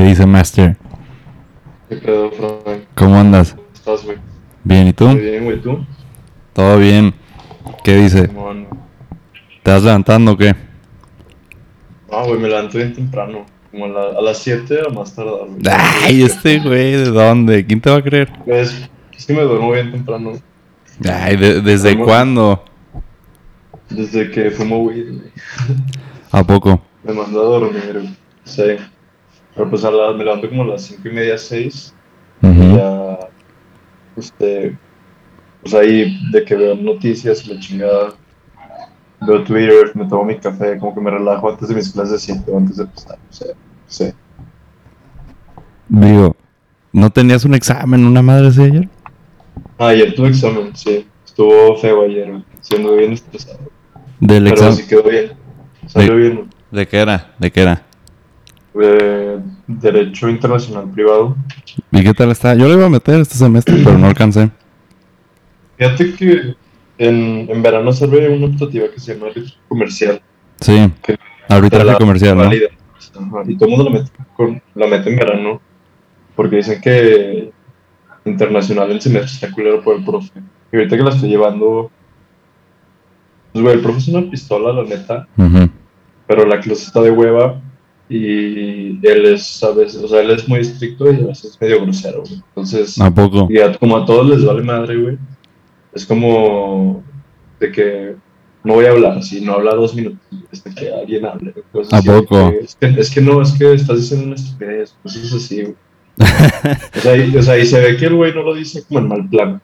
¿Qué dice Master? ¿Qué pedo, Frank? ¿Cómo andas? ¿Cómo estás, güey? Bien, ¿y tú? Muy bien, güey, ¿tú? Todo bien. ¿Qué dice? ¿Te vas levantando o qué? No, güey, me levanto bien temprano. Como a, la- a las 7 o más tardar, güey. Ay, este güey, ¿de dónde? ¿Quién te va a creer? Es, es que me duermo bien temprano. Ay, ¿de- ¿desde Vamos. cuándo? Desde que fumo weed, güey. ¿A poco? Me mandó a dormir, güey. Sí. Pero pues a la- me levanto como a las 5 y media, 6. Ujú. Ya, este, pues ahí de que veo noticias y la chingada. Veo Twitter, me tomo mi café, como que me relajo antes de mis clases 5, antes de empezar. O sea, sí. Digo, ¿no tenías un examen, una madre así ayer? Ah, ayer tuve examen, sí. Estuvo feo ayer. Siendo bien estresado. Del Pero examen. sí quedó bien. Salió bien. ¿De qué era? ¿De qué era? Eh, Derecho Internacional Privado. ¿Y qué tal está? Yo le iba a meter este semestre, pero no alcancé. Fíjate que en, en verano sale una optativa que se llama Derecho Comercial. Sí, Que arbitraje comercial, ¿no? Ajá, Y todo el mundo la mete, con- la mete en verano porque dicen que internacional el semestre está culero por el profe. Y ahorita que la estoy llevando, pues güey, el profe es una pistola, la neta. Pero la clase está de hueva y él es a veces, o sea, él es muy estricto y a veces es medio grosero, güey. Entonces, ¿A poco? y a- como a todos les vale madre, güey, es como de que no voy a hablar, si no habla dos minutos, hasta que alguien hable. cosas ¿A así, poco? que, es, que, es que no, es que estás diciendo una estupidez, cosas así, güey. o, sea, y, o sea, y se ve que el güey no lo dice como en mal plan.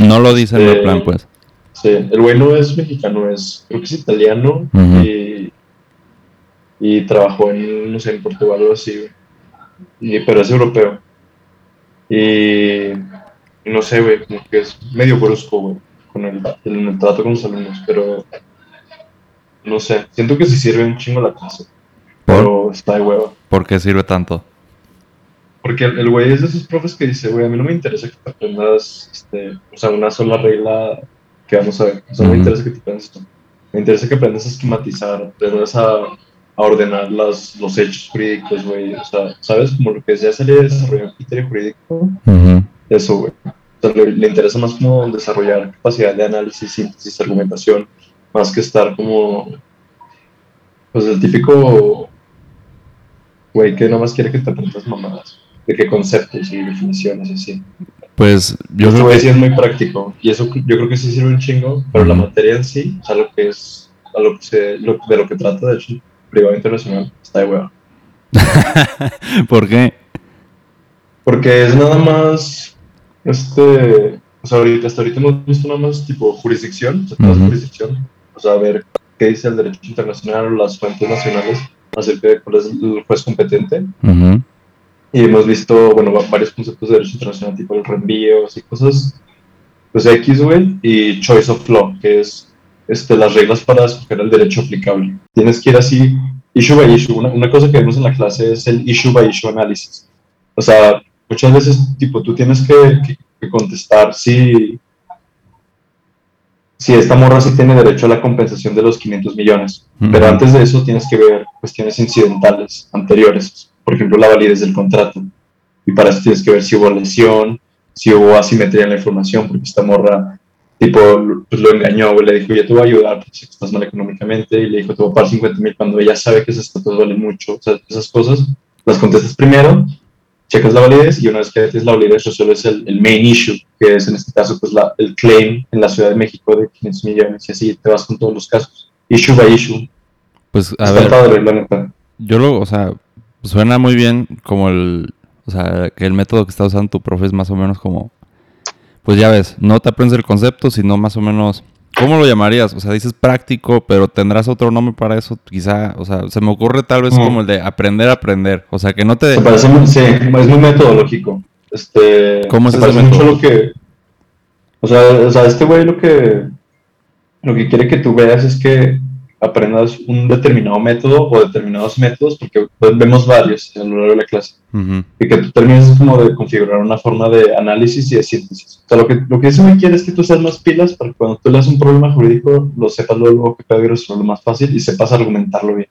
No lo dice en Eh, plan, pues. Sí, el güey no es mexicano, es, creo que es italiano Ujú. y, y trabajó en, no sé, en Portugal o así. Y, pero es europeo. Y, y no sé, güey, como que es medio brusco, güey, con el, el, el trato con los alumnos, pero no sé, siento que sí sirve un chingo la clase, ¿Por? pero está de hueva. ¿Por qué sirve tanto? Porque el güey es de esos profes que dice, güey, a mí no me interesa que te aprendas, este, o sea, una sola regla que vamos a ver. O sea, no me interesa que te aprendas esto. Me interesa que aprendas a esquematizar, aprendas a, a ordenar las, los hechos jurídicos, güey. O sea, ¿sabes? Como lo que ya salía de desarrollar un criterio jurídico, Ujú. eso, güey. O sea, le, le interesa más como desarrollar capacidad de análisis, síntesis, argumentación, más que estar como, pues el típico güey que nada más quiere que te aprendas mamadas, de qué conceptos y definiciones y así. Pues yo Yo creo que sí es muy práctico y eso yo creo que sí sirve un chingo, pero la Ujú. materia en sí, o sea, lo que es, a lo que se, lo- de lo que trata de hecho, privado internacional, está de hueva. ¿Por qué? Porque es nada más, este, o sea, ahorita, hasta ahorita hemos visto nada más tipo jurisdicción, o sea, toda Ujú. jurisdicción, o sea, ver qué dice el derecho internacional o las fuentes nacionales acerca de cuál es el juez competente. Ujú. Y hemos visto, bueno, va- varios conceptos de derecho internacional, tipo el reenvío y cosas, pues X, güey, y choice of law, que es este, las reglas para escoger el derecho aplicable. Tienes que ir así, issue by issue. Una, una cosa que vemos en la clase es el issue by issue análisis. O sea, muchas veces, tipo, tú tienes que, que- que contestar si, si esta morra sí tiene derecho a la compensación de los 500 millones. Pero Ujú. antes de eso tienes que ver cuestiones incidentales anteriores, por ejemplo, la validez del contrato. Y para eso tienes que ver si hubo lesión, si hubo asimetría en la información, porque esta morra, tipo, pues lo engañó, güey, le dijo, yo te voy a ayudar, sé que estás mal económicamente, y le dijo, te voy a pagar 50 mil cuando ella sabe que esos estatus valen mucho. O sea, esas cosas las contestas primero, checas la validez, y una vez que tienes la validez, resuelves el, el main issue, que es en este caso, pues la, el claim en la Ciudad de México de 500 millones, y así te vas con todos los casos. Issue by issue. Pues a ver, yo lo, o sea, suena muy bien como el, o sea, que el método que está usando tu profe es más o menos como, pues ya ves, no te aprendes el concepto, sino más o menos, ¿cómo lo llamarías? O sea, dices práctico, pero tendrás otro nombre para eso, quizá, o sea, se me ocurre tal vez como el de aprender a aprender, o sea, que no te... Se parece muy, sí, es muy metodológico. Este, ¿Cómo es se ese parece mucho lo que, o sea, o sea, este güey lo que, lo que quiere que tú veas es que aprendas un determinado método o determinados métodos, porque pues, vemos varios a lo largo de la clase, y que tú termines como de configurar una forma de análisis y de síntesis. O sea, lo que, lo que ese güey quiere es que tú seas más pilas para que cuando tú leas un problema jurídico, lo sepas luego que puede resolverlo más fácil y sepas argumentarlo bien.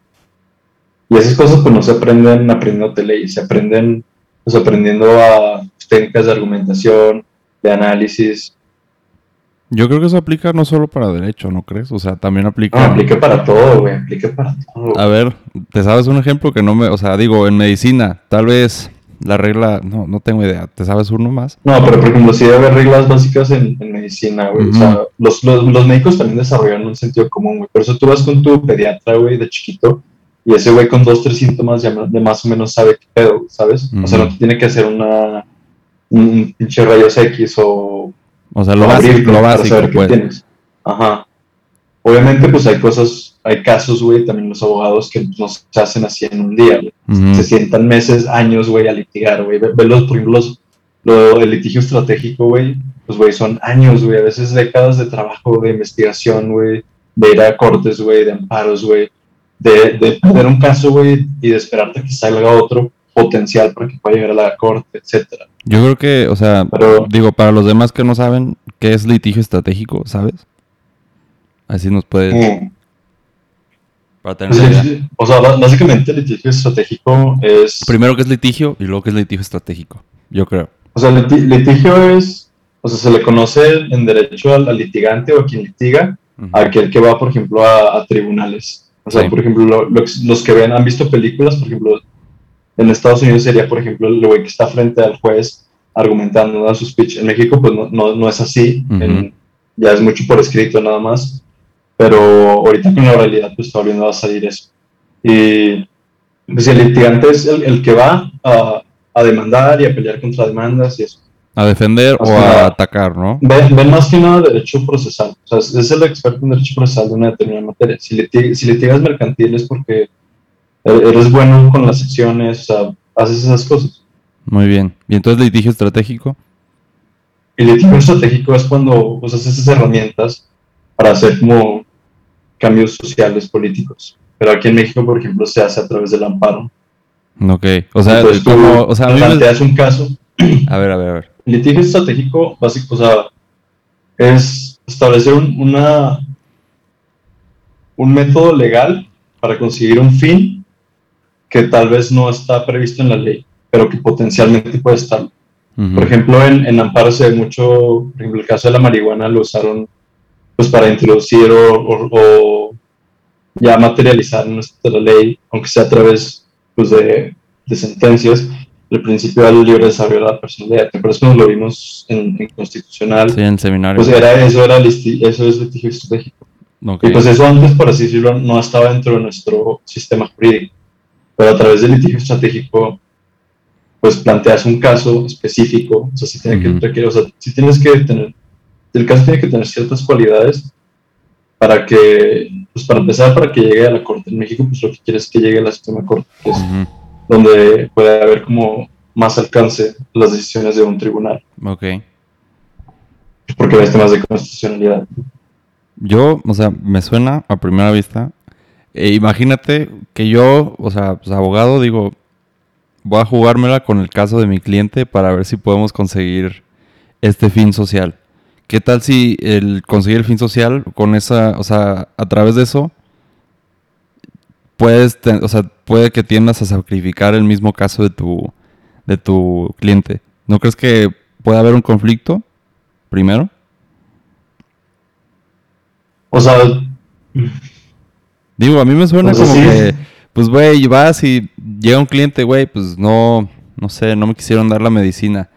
Y esas cosas pues no se aprenden aprendiendo leyes, se aprenden pues aprendiendo a técnicas de argumentación, de análisis. Yo creo que eso aplica no solo para derecho, ¿no crees? O sea, también aplica... No, aplica para todo, güey, aplica para todo. A ver, ¿te sabes un ejemplo que no me... O sea, digo, en medicina, tal vez la regla... No, no tengo idea. ¿Te sabes uno más? No, pero por ejemplo, sí debe haber reglas básicas en, medicina, güey. O sea, los, los, médicos también desarrollan un sentido común, güey. Por eso tú vas con tu pediatra, güey, de chiquito y ese güey con dos, tres síntomas ya de más o menos sabe qué pedo, ¿sabes? O sea, no te tiene que hacer una, un pinche rayos X o... O sea, lo básico, lo básico, pues. tienes. Ajá. Obviamente, pues hay cosas, hay casos, güey, también los abogados que no se hacen así en un día, güey. Se sientan meses, años, güey, a litigar, güey. Ve, los, por ejemplo, los, lo, el litigio estratégico, güey, pues, güey, son años, güey, a veces décadas de trabajo, de investigación, güey, de ir a cortes, güey, de amparos, güey de, de perder un caso, güey, y de esperarte que salga otro potencial para que pueda llegar a la corte, etcétera. Yo creo que, o sea, digo, para los demás que no saben qué es litigio estratégico, ¿sabes? Así nos puedes... Para tener O sea, básicamente litigio estratégico es... Primero que es litigio y luego que es litigio estratégico, yo creo. O sea, litigio es... O sea, se le conoce en derecho al, litigante o a quien litiga, a aquel que va, por ejemplo, a tribunales. O sea, por ejemplo, los que ven, han visto películas, por ejemplo, en Estados Unidos sería, por ejemplo, el güey que está frente al juez argumentando a su speech. En México, pues no, no, es así. ya es mucho por escrito nada más. Pero ahorita con la realidad, pues está volviendo a salir eso. Y pues, el litigante es el, que va a, a, demandar y a pelear contra demandas y eso. A defender o a atacar, ¿no? Ven, más que nada derecho procesal. O sea, es el experto en derecho procesal de una determinada materia. Si, le si litigas mercantil es porque eres bueno con las secciones, o sea, haces esas cosas. Muy bien. ¿Y entonces litigio estratégico? El litigio estratégico es cuando usas esas herramientas para hacer como cambios sociales, políticos. Pero aquí en México, por ejemplo, se hace a través del amparo. Ok. O sea, como, o sea, planteas un caso. A ver, a ver, a ver litigio estratégico, básico, o sea, es establecer un, una, un método legal para conseguir un fin que tal vez no está previsto en la ley, pero que potencialmente puede estar. Por ejemplo, en, en Amparo se ve mucho, por ejemplo, el caso de la marihuana lo usaron pues para introducir o, ya materializar en nuestra ley, aunque sea a través pues, de, de sentencias, el principio del libre desarrollo de la personalidad. ¿Te acuerdas cuando lo vimos en, Constitucional? Sí, en seminario. Pues era, eso, era eso es litigio estratégico. Y pues eso antes, por así decirlo, no estaba dentro de nuestro sistema jurídico. Pero a través del litigio estratégico, pues planteas un caso específico. O sea, si, tiene que, o sea, si tienes que tener, el caso tiene que tener ciertas cualidades para que, pues para empezar, para que llegue a la corte. En México, pues lo que quieres es que llegue al sistema corte, que es donde puede haber como más alcance las decisiones de un tribunal. Ok. Porque ves temas de constitucionalidad. Yo, o sea, me suena a primera vista. E imagínate que yo, o sea, pues abogado, digo, voy a jugármela con el caso de mi cliente para ver si podemos conseguir este fin social. ¿Qué tal si el conseguir el fin social con esa, o sea, a través de eso, puedes, o sea, puede que tiendas a sacrificar el mismo caso de tu, de tu cliente. ¿No crees que puede haber un conflicto primero? O sea, digo, a mí me suena como que, pues, güey, vas y llega un cliente, güey, pues no, no sé, no me quisieron dar la medicina.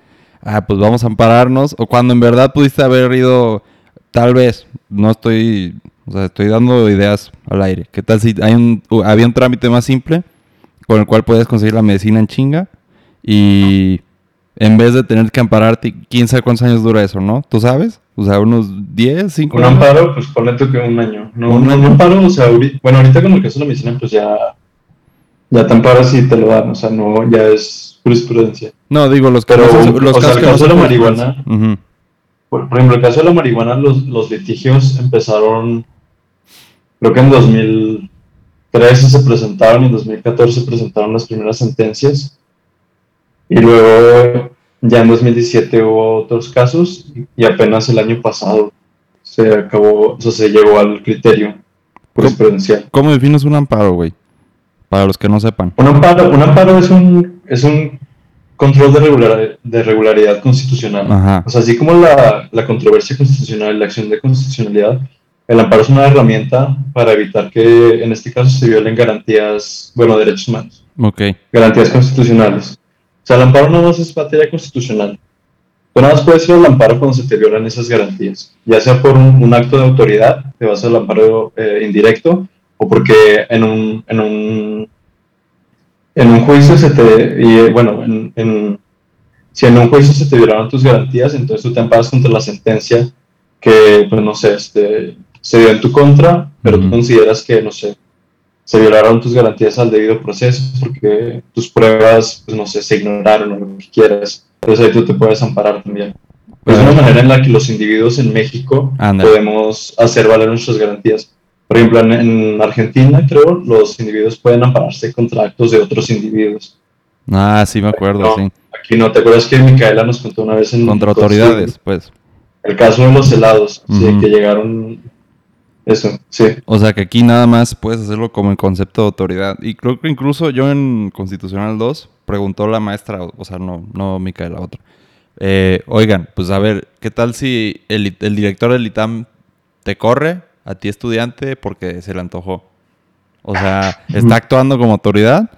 Ah, pues vamos a ampararnos. O cuando en verdad pudiste haber ido, tal vez, no estoy o sea, estoy dando ideas al aire. ¿Qué tal si hay un, había un trámite más simple con el cual puedes conseguir la medicina en chinga y en vez de tener que ampararte, quién sabe cuántos años dura eso, ¿no? ¿Tú sabes? O sea, unos 10, 5 años. Un amparo, pues ponle que un año. No, un, amparo, o sea, bueno, ahorita con el caso de la medicina, pues ya, ya te amparas y te lo dan, o sea, no, ya es jurisprudencia. No, digo, los casos, los casos, el caso de la marihuana, por, ejemplo, el caso de la marihuana, los, los litigios empezaron creo que en 2013 se presentaron y en 2014 se presentaron las primeras sentencias. Y luego ya en 2017 hubo otros casos y apenas el año pasado se acabó, o sea, se llegó al criterio jurisprudencial. ¿Cómo defines un amparo, güey? para los que no sepan. Un amparo, un amparo es un, es un control de, regular, de regularidad constitucional. Ajá. O sea, así como la, la controversia constitucional y la acción de constitucionalidad, el amparo es una herramienta para evitar que en este caso se violen garantías, bueno, derechos humanos, Ok. garantías constitucionales. O sea, el amparo no más es materia constitucional. Tú nada más puedes ir al amparo cuando se te violan esas garantías, ya sea por un, un acto de autoridad, te vas al amparo eh, indirecto, o porque en un, en un, en un juicio se te, y, bueno, en, en- si en un juicio se te violaron tus garantías, entonces tú te amparas contra la sentencia que, pues no sé, este, se dio en tu contra, pero tú Ujú. consideras que, no sé, se violaron tus garantías al debido proceso porque tus pruebas, pues no sé, se ignoraron o lo que quieras. Entonces ahí tú te puedes amparar también. Es una manera en la que los individuos en México Ándale. podemos hacer valer nuestras garantías. Por ejemplo, en, en Argentina, creo, los individuos pueden ampararse contra actos de otros individuos. Ah, sí me acuerdo, No, sí. Aquí no, ¿te acuerdas que Micaela nos contó una vez en... Contra autoridades, pues. El caso de los helados, sí, Ujú. que llegaron... Eso, sí. O sea que aquí nada más puedes hacerlo como en concepto de autoridad. Y creo que incluso yo en Constitucional 2 preguntó la maestra, o sea, no, no Micaela, otra. Eh, oigan, pues a ver, ¿qué tal si el, el director del ITAM te corre a ti estudiante porque se le antojó? O sea, está actuando como autoridad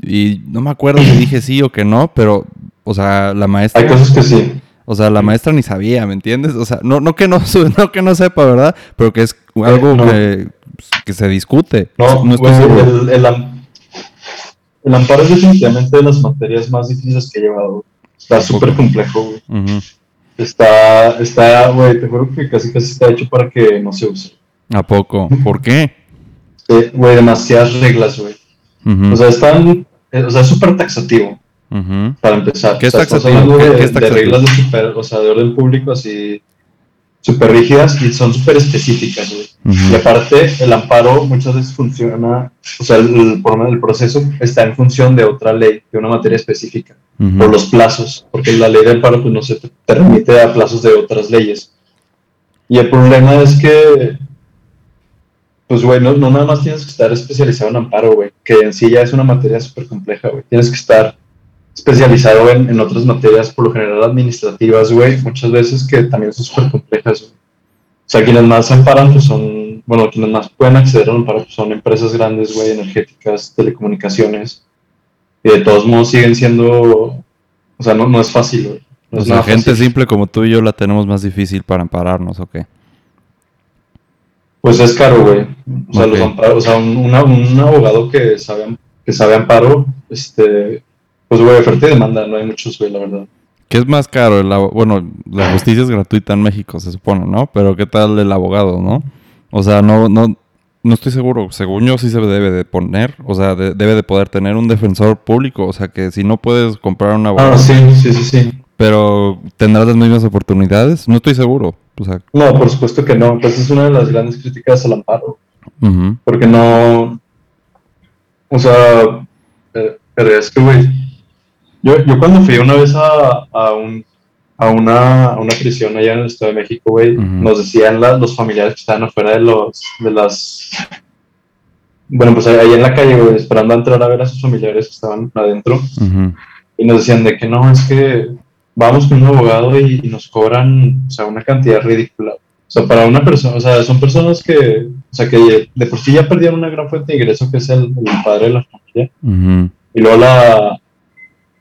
y no me acuerdo si dije sí o que no, pero, o sea, la maestra... Hay cosas que sí. O sea, la maestra ni sabía, ¿me entiendes? O sea, no, no, que, no, no que no sepa, ¿verdad? Pero que es algo no. que, que se discute. No, no estoy güey, seguro. el, el am- el amparo es definitivamente de las materias más difíciles que he llevado. Está súper complejo, güey. Está, está, güey, te juro que casi casi está hecho para que no se use. ¿A poco? ¿Por qué? Eh, Güey, demasiadas reglas, güey. O sea, están, eh, o sea, es súper taxativo, para empezar. ¿Qué es O sea, taxativo? hablando ¿Qué- de, qué es de taxativo? reglas de, super, o sea, de orden público así súper rígidas y son súper específicas. Y aparte, el amparo muchas veces funciona, o sea, el, el, proceso está en función de otra ley, de una materia específica, Ujú. por los plazos, porque la ley del amparo pues, no se te permite a plazos de otras leyes. Y el problema es que, pues, güey, no, no nada más tienes que estar especializado en amparo, güey, que en sí ya es una materia súper compleja, güey. Tienes que estar especializado en, en otras materias, por lo general administrativas, güey, muchas veces que también son súper complejas, güey. O sea, quienes más amparan, pues son, bueno, quienes más pueden acceder al amparo pues, son empresas grandes, güey, energéticas, telecomunicaciones. Y de todos modos siguen siendo, o sea, no, no es fácil, güey. No O es sea, nada gente fácil. simple como tú y yo la tenemos más difícil para ampararnos, ¿o qué? Pues es caro, güey. O sea, los amparos, o sea, un, una- un abogado que sabe, que sabe amparo, este, pues, güey, oferta y demanda, no hay muchos, güey, la verdad. ¿Qué es más caro? El bueno, la justicia es gratuita en México, se supone, ¿no? Pero ¿qué tal el abogado, no? O sea, no, no, no estoy seguro. Según yo sí se debe de poner, o sea, de- debe de poder tener un defensor público. O sea, que si no puedes comprar un abogado, Ah, sí, sí, sí, sí. pero tendrás las mismas oportunidades, no estoy seguro. O sea, No, por supuesto que no. Pues es una de las grandes críticas al amparo. Porque no. O sea, eh, pero es que, güey. Yo, yo cuando fui una vez a, a, un, a, una, a una prisión allá en el Estado de México, güey, nos decían la- los familiares que estaban afuera de, los, de las. Bueno, pues ahí en la calle, güey, esperando a entrar a ver a sus familiares que estaban adentro. Y nos decían de que no, es que vamos con un abogado y, y nos cobran, o sea, una cantidad ridícula. O sea, para una persona, o sea, son personas que, o sea, que de por sí ya perdieron una gran fuente de ingreso que es el, el padre de la familia. Y luego la,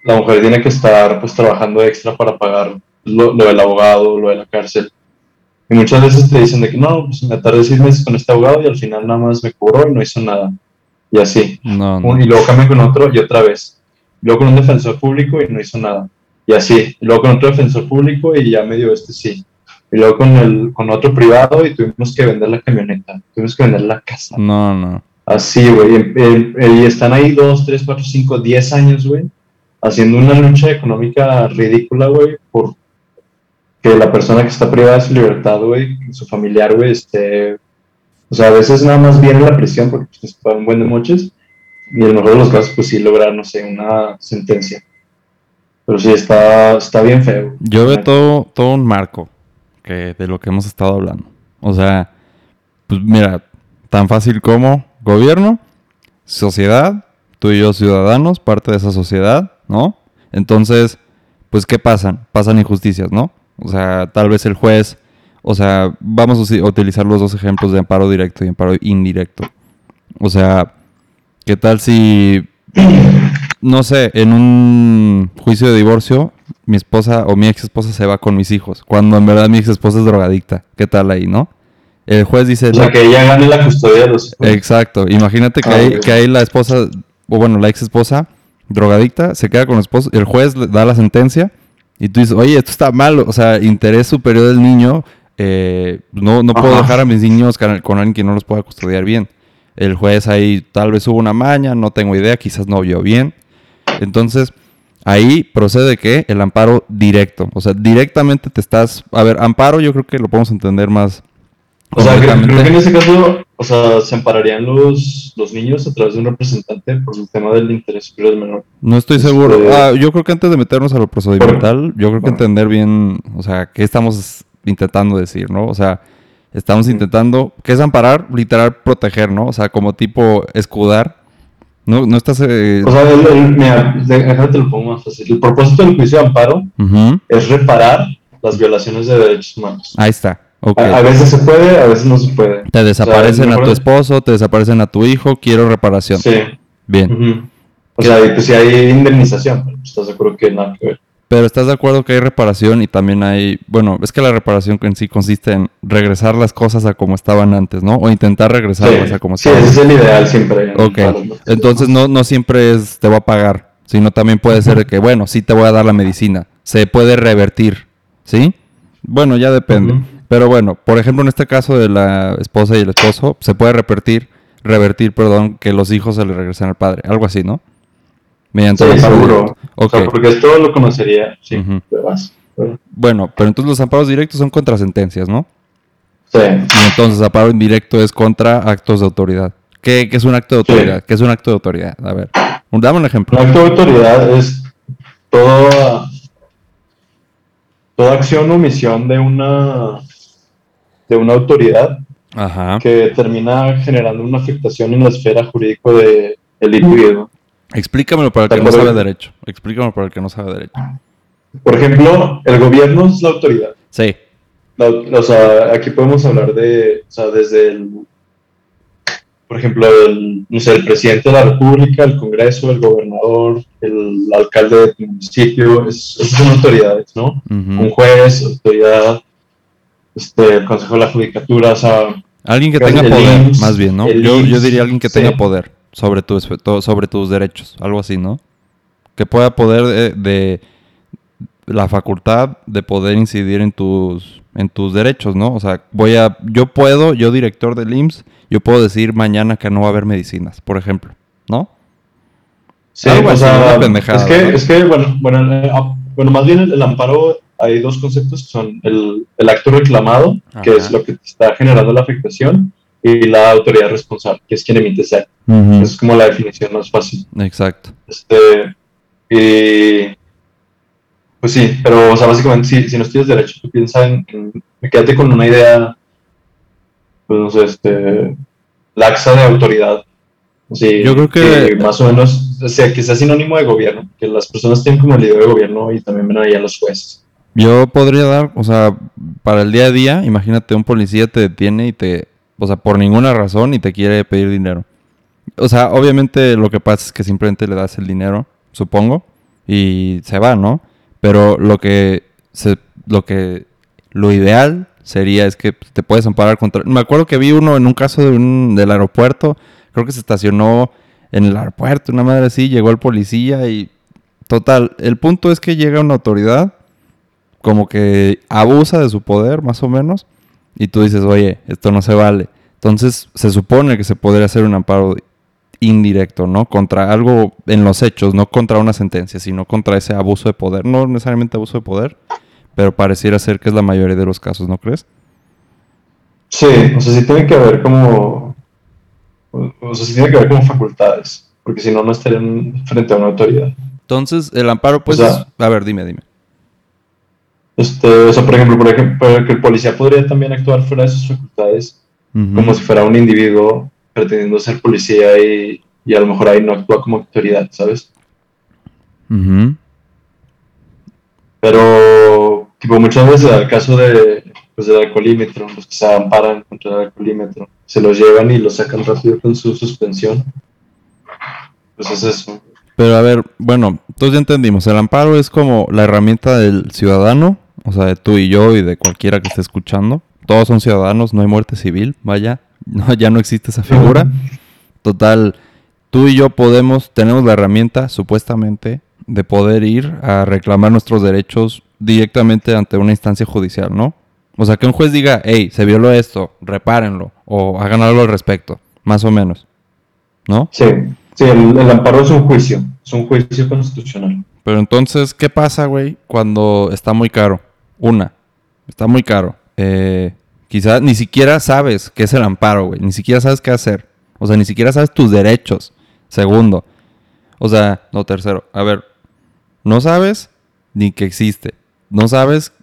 la mujer tiene que estar pues trabajando extra para pagar lo, lo del abogado, lo de la cárcel. Y muchas veces te dicen de que no, pues me tardé seis meses con este abogado y al final nada más me cobró y no hizo nada. Y así. No, y luego cambian con otro y otra vez. Luego con un defensor público y no hizo nada. Y así. Y luego con otro defensor público y ya medio este sí. Y luego con, el, con otro privado y tuvimos que vender la camioneta. Tuvimos que vender la casa. No, no. Así, güey. Y, y- y están ahí dos, tres, cuatro, cinco, diez años, güey. Haciendo una lucha económica ridícula, güey, por que la persona que está privada de su libertad, güey, su familiar, güey, esté... O sea, a veces nada más viene la prisión porque pues, para un buen de moches. Y en el mejor de los casos, pues sí lograr, no sé, una sentencia. Pero sí, está, está bien feo. Yo veo todo, todo un marco que de lo que hemos estado hablando. O sea, pues mira, tan fácil como gobierno, sociedad tú y yo ciudadanos, parte de esa sociedad, ¿no? Entonces, pues, ¿qué pasan? Pasan injusticias, ¿no? O sea, tal vez el juez, o sea, vamos a utilizar los dos ejemplos de amparo directo y amparo indirecto. O sea, ¿qué tal si, no sé, en un juicio de divorcio, mi esposa o mi ex esposa se va con mis hijos, cuando en verdad mi ex esposa es drogadicta? ¿Qué tal ahí, no? El juez dice, O sea, "No, que ella gane la custodia de los hijos. Exacto. Imagínate que, Ah, ahí, ok. que ahí la esposa, o bueno, la ex esposa, drogadicta, se queda con el esposo, el juez le da la sentencia y tú dices, oye, esto está mal, o sea, interés superior del niño, eh, no, no puedo Ajá. dejar a mis niños con, con alguien que no los pueda custodiar bien. El juez ahí tal vez hubo una maña, no tengo idea, quizás no vio bien. Entonces, ahí procede que el amparo directo, o sea, directamente te estás, a ver, amparo yo creo que lo podemos entender más. O sea, creo, que en ese caso, o sea, se ampararían los, los niños a través de un representante por el tema del interés superior del menor. No estoy Este- seguro. Ah, yo creo que antes de meternos a lo procedimental, yo creo que Bueno. entender bien, o sea, qué estamos intentando decir, ¿no? O sea, estamos intentando, ¿qué es amparar? Literal, proteger, ¿no? O sea, como tipo escudar. No, no estás... eh, O sea, el, el- mira, de- déjame te lo pongo más fácil. El propósito del juicio de amparo es reparar las violaciones de derechos humanos. Ahí está. A, a veces se puede, a veces no se puede. Te desaparecen a tu esposo, te desaparecen a tu hijo, quiero reparación. Sí. Bien. O sea, pues si hay indemnización, pero estás de acuerdo que nada que ver. Pero estás de acuerdo que hay reparación y también hay, bueno, es que la reparación en sí consiste en regresar las cosas a como estaban antes, ¿no? O intentar regresarlas Sí, a como sí, estaban. ese es el ideal siempre. Ok, entonces no, no siempre es te voy a pagar, sino también puede ser de que, bueno, sí te voy a dar la medicina, se puede revertir, ¿sí? Bueno, ya depende. Ujú. Pero bueno, por ejemplo, en este caso de la esposa y el esposo, se puede revertir, revertir, perdón, que los hijos se le regresen al padre, algo así, ¿no? Mediante Sí, seguro. O sea, porque esto lo conocería, sí. Pero- bueno, pero entonces los amparos directos son contra sentencias, ¿no? Sí. Y entonces amparo indirecto es contra actos de autoridad. ¿Qué, qué es un acto de Sí. autoridad? ¿Qué es un acto de autoridad? A ver, dame un ejemplo. Un acto de autoridad es toda, toda acción o omisión de una, de una autoridad Ajá. que termina generando una afectación en la esfera jurídica de, del individuo. Explícamelo para el ¿De que no sabe derecho. Explícamelo para el que no sabe derecho. Por ejemplo, el gobierno es la autoridad. Sí. La- o sea, aquí podemos hablar de, o sea, desde el, por ejemplo, el, no sé, el presidente de la República, el Congreso, el gobernador, el alcalde de municipio, es- esas son autoridades, ¿no? Un juez, autoridad, este, el Consejo de la Judicatura, o sea, Alguien que tenga poder, IMSS, más bien, ¿no? Yo, yo diría alguien que sí. tenga poder sobre, tu, sobre tus derechos. Algo así, ¿no? Que pueda poder de, de la facultad de poder incidir en tus, en tus derechos, ¿no? O sea, voy a, yo puedo, yo director del IMSS, yo puedo decir mañana que no va a haber medicinas, por ejemplo, ¿no? sí, Algo o así, sea, una pendejada, es que, ¿no? es que, bueno, bueno, eh, ah, bueno, más bien el, el amparo, hay dos conceptos que son el, el acto reclamado, que es lo que está generando la afectación, y la autoridad responsable, que es quien emite ese acto. Es como la definición más fácil. Exacto. Este, y, pues sí, pero, o sea, básicamente, si, si no estudias derecho, tú piensas en, en- quédate con una idea, pues no sé, este, laxa de autoridad. Sí, Yo creo que- más o menos, o sea, que sea sinónimo de gobierno, que las personas tienen como el idea de gobierno y también ven ahí a los jueces. Yo podría dar, o sea, para el día a día, imagínate un policía te detiene y te, o sea, por ninguna razón y te quiere pedir dinero. O sea, obviamente lo que pasa es que simplemente le das el dinero, supongo, y se va, ¿no? Pero lo que se, lo que, lo ideal sería es que te puedes amparar contra. Me acuerdo que vi uno en un caso de un, del aeropuerto, creo que se estacionó en el aeropuerto, una madre así, llegó el policía y total. El punto es que llega una autoridad como que abusa de su poder, más o menos, y tú dices, oye, esto no se vale. Entonces, se supone que se podría hacer un amparo indirecto, ¿no? Contra algo en los hechos, no contra una sentencia, sino contra ese abuso de poder. No necesariamente abuso de poder, pero pareciera ser que es la mayoría de los casos, ¿no crees? Sí, o sea, sí tiene que haber como, o sea, sí tiene que haber como facultades, porque si no, no estarían frente a una autoridad. Entonces, el amparo, pues, O sea- es- a ver, dime, dime. Este, o sea, por ejemplo, por ejemplo, que el policía podría también actuar fuera de sus facultades, como si fuera un individuo pretendiendo ser policía y y a lo mejor ahí no actúa como autoridad, ¿sabes? Pero, tipo, muchas veces al caso de, pues, del alcoholímetro, los que se amparan contra el alcoholímetro, se los llevan y los sacan rápido con su suspensión. Pues es eso. Pero a ver, bueno, todos ya entendimos. El amparo es como la herramienta del ciudadano, o sea, de tú y yo y de cualquiera que esté escuchando. Todos son ciudadanos, no hay muerte civil, vaya, no, ya no existe esa figura. Total, tú y yo podemos, tenemos la herramienta, supuestamente, de poder ir a reclamar nuestros derechos directamente ante una instancia judicial, ¿no? O sea, que un juez diga, hey, se violó esto, repárenlo, o hagan algo al respecto, más o menos, ¿no? Sí, sí, el amparo es un juicio, un juicio constitucional. Pero entonces, ¿qué pasa, güey, cuando está muy caro? Una, está muy caro. Eh, quizás ni siquiera sabes qué es el amparo, güey. Ni siquiera sabes qué hacer. O sea, ni siquiera sabes tus derechos. Segundo. O sea, no, tercero. A ver, no sabes ni que existe. No sabes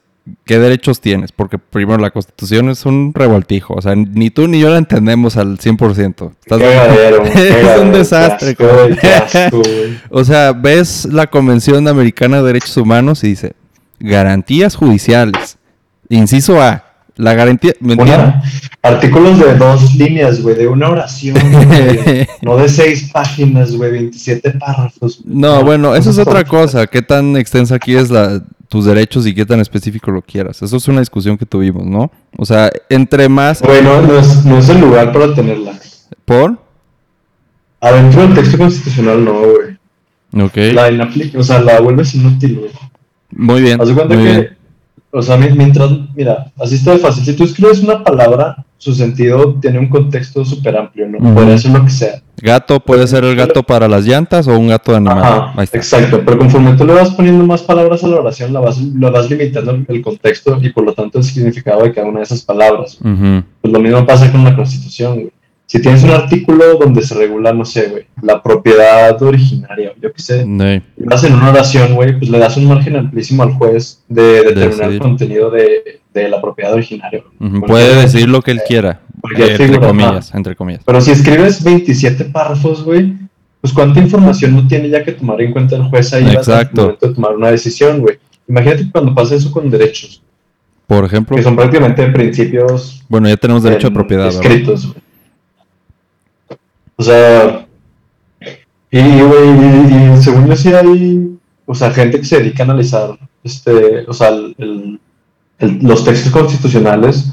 qué derechos tienes. Porque primero la constitución es un revoltijo. O sea, ni tú ni yo la entendemos al 100%. ¿Estás es un desastre. O sea, ves la Convención Americana de Derechos Humanos y dice, garantías judiciales. Inciso A, la garantía... ¿me artículos de dos líneas, güey, de una oración, güey. no de seis páginas, güey, 27 párrafos. No, bueno, eso es otra cosa. ¿Qué tan extensa aquí es la, tus derechos y qué tan específico lo quieras? Eso es una discusión que tuvimos, ¿no? O sea, entre más... Güey, no, es, no es el lugar para tenerla. ¿Por? Adentro del texto constitucional, no, güey. Ok. La inaplica, o sea, la vuelves inútil, güey. Muy bien. Haz de cuenta que, bien. O sea, mi- mientras, mira, así está de fácil. Si tú escribes una palabra, su sentido tiene un contexto súper amplio, ¿no? Podría ser lo que sea. Gato puede ser el gato para las llantas o un gato de animal. Ajá, Ahí está. exacto. Pero conforme tú le vas poniendo más palabras a la oración, la vas, lo vas limitando el, contexto y por lo tanto el significado de cada una de esas palabras. Pues lo mismo pasa con la Constitución, güey. Si tienes un artículo donde se regula, no sé, güey, la propiedad originaria, yo qué sé, Sí. y vas en una oración, güey, pues le das un margen amplísimo al juez de determinar el contenido de, de la propiedad originaria. Cualquier- Puede decir lo que él quiera. cualquier eh, entre figura, comillas, entre comillas. Pero si escribes 27 párrafos, güey, pues cuánta información no tiene ya que tomar en cuenta el juez ahí al momento de tomar una decisión, güey. Imagínate cuando pasa eso con derechos, Por ejemplo, que son prácticamente principios bueno, ya tenemos derecho en- a propiedad, escritos, güey. O sea, y, güey, y, y según yo sí hay, o sea, gente que se dedica a analizar, este, o sea, el- el- el- los textos constitucionales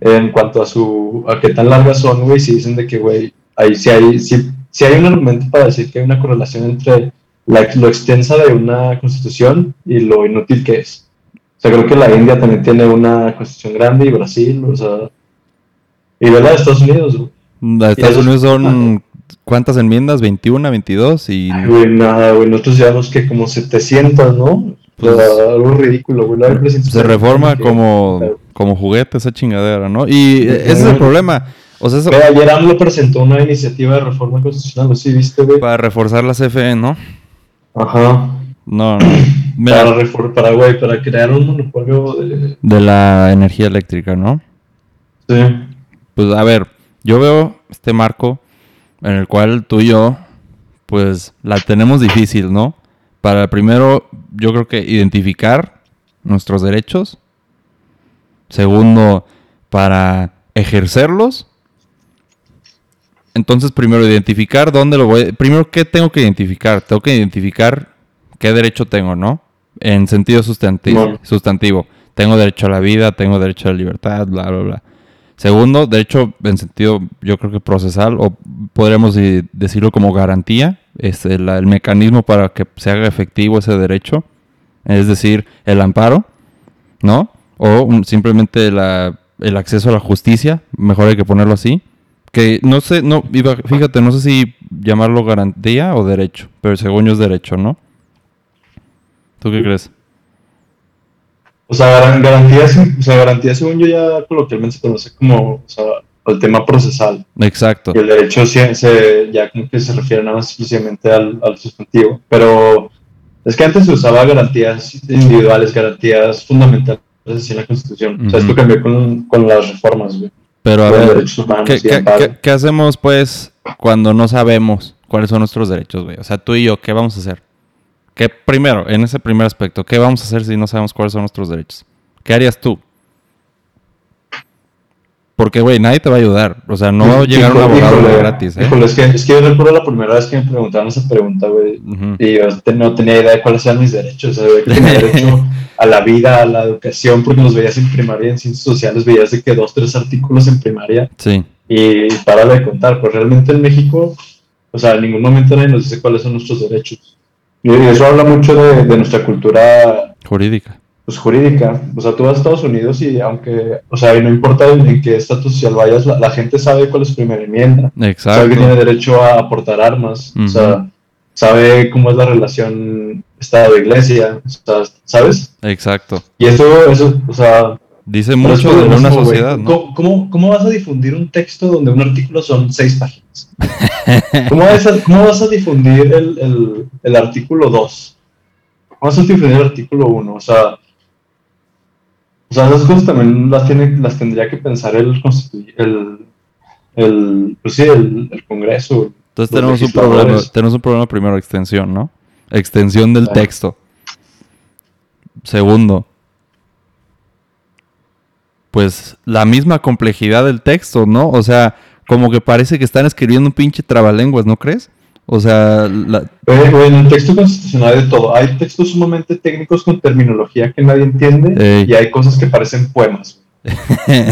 en cuanto a su, a qué tan largas son, güey, si dicen de que, güey, ahí sí hay, sí, sí hay un argumento para decir que hay una correlación entre la, lo extensa de una constitución y lo inútil que es. O sea, creo que la India también tiene una constitución grande y Brasil, o sea, y verdad, Estados Unidos, güey. De Estados Unidos son ¿cuántas enmiendas? 21, 22 y Ay, Güey, nada, güey, nosotros llevamos que como 700, ¿no? Pues, algo ridículo, güey. la de 300. se reforma Que- como, como juguete esa chingadera, ¿no? Y eh, ese es el problema. O sea, eso- Güey, ayer AMLO presentó una iniciativa de reforma constitucional, ¿no? Sí, viste, güey. para reforzar la CFE, ¿no? Ajá. No, no. Para, refor- para, güey, para crear un monopolio de... de la energía eléctrica, ¿no? Sí. Pues a ver, yo veo este marco en el cual tú y yo, pues la tenemos difícil, ¿no? Para primero, yo creo que identificar nuestros derechos. Segundo, para ejercerlos. Entonces, primero, identificar dónde lo voy. Primero, ¿qué tengo que identificar? Tengo que identificar qué derecho tengo, ¿no? En sentido sustantivo. Bueno. sustantivo. Tengo derecho a la vida, tengo derecho a la libertad, bla, bla, bla. Segundo, derecho en sentido, yo creo que procesal, o podríamos decirlo como garantía, es el, el mecanismo para que se haga efectivo ese derecho, es decir, el amparo, ¿no? O un- simplemente la- el acceso a la justicia, mejor hay que ponerlo así. Que no sé, no, iba- fíjate, no sé si llamarlo garantía o derecho, pero según yo es derecho, ¿no? ¿Tú qué crees? O sea, garan- garantía, o sea, garantía según yo ya coloquialmente se conoce como, o sea, el tema procesal. Exacto. Y el derecho se, se- ya como que se refiere nada más exclusivamente al, al sustantivo. Pero es que antes se usaba garantías individuales, garantías fundamentales en la Constitución. O sea, esto cambió con, con las reformas, güey. Pero a ver, ¿qué, qué- qué- qué hacemos pues cuando no sabemos? cuáles son nuestros derechos, güey. O sea, tú y yo, ¿qué vamos a hacer? ¿Qué primero, en ese primer aspecto, qué vamos a hacer si no sabemos cuáles son nuestros derechos? ¿Qué harías tú? Porque, güey, nadie te va a ayudar. O sea, no va a llegar un abogado Híjole, gratis, ¿eh? híjole, es, que, es que yo recuerdo la primera vez que me preguntaron esa pregunta, güey. Y yo te- no tenía idea de cuáles eran mis derechos. O sea, que tenía derecho a la vida, a la educación, porque los veías en primaria, en ciencias sociales, veías de que dos, tres artículos en primaria Sí, y para de contar. Pues realmente en México, o sea, en ningún momento nadie nos dice cuáles son nuestros derechos. Y eso habla mucho de, de nuestra cultura jurídica. pues, jurídica. O sea, tú vas a Estados Unidos y aunque, o sea, y no importa en, qué estatus social vayas, la, la gente sabe cuál es primera enmienda. Sabe que tiene Exacto. derecho a aportar armas. O sea, sabe cómo es la relación Estado-Iglesia. O sea, ¿sabes? Exacto. Y eso, eso, o sea, Dice mucho de una sociedad, ¿no? ¿Cómo, cómo, cómo vas a difundir un texto donde un artículo son seis páginas? ¿Cómo vas a, cómo vas a difundir el, el, el artículo 2? ¿Cómo vas a difundir el artículo 1? O sea, o sea, esas cosas también las, tiene, las tendría que pensar el, el, el, pues sí, el, el Congreso. Entonces tenemos un problema, tenemos un problema primero, extensión, ¿no? Extensión del Claro. texto. Segundo, pues la misma complejidad del texto, ¿no? O sea, como que parece que están escribiendo un pinche trabalenguas, ¿no crees? O sea, la- en el texto constitucional hay de todo. Hay textos sumamente técnicos con terminología que nadie entiende Ey. y hay cosas que parecen poemas.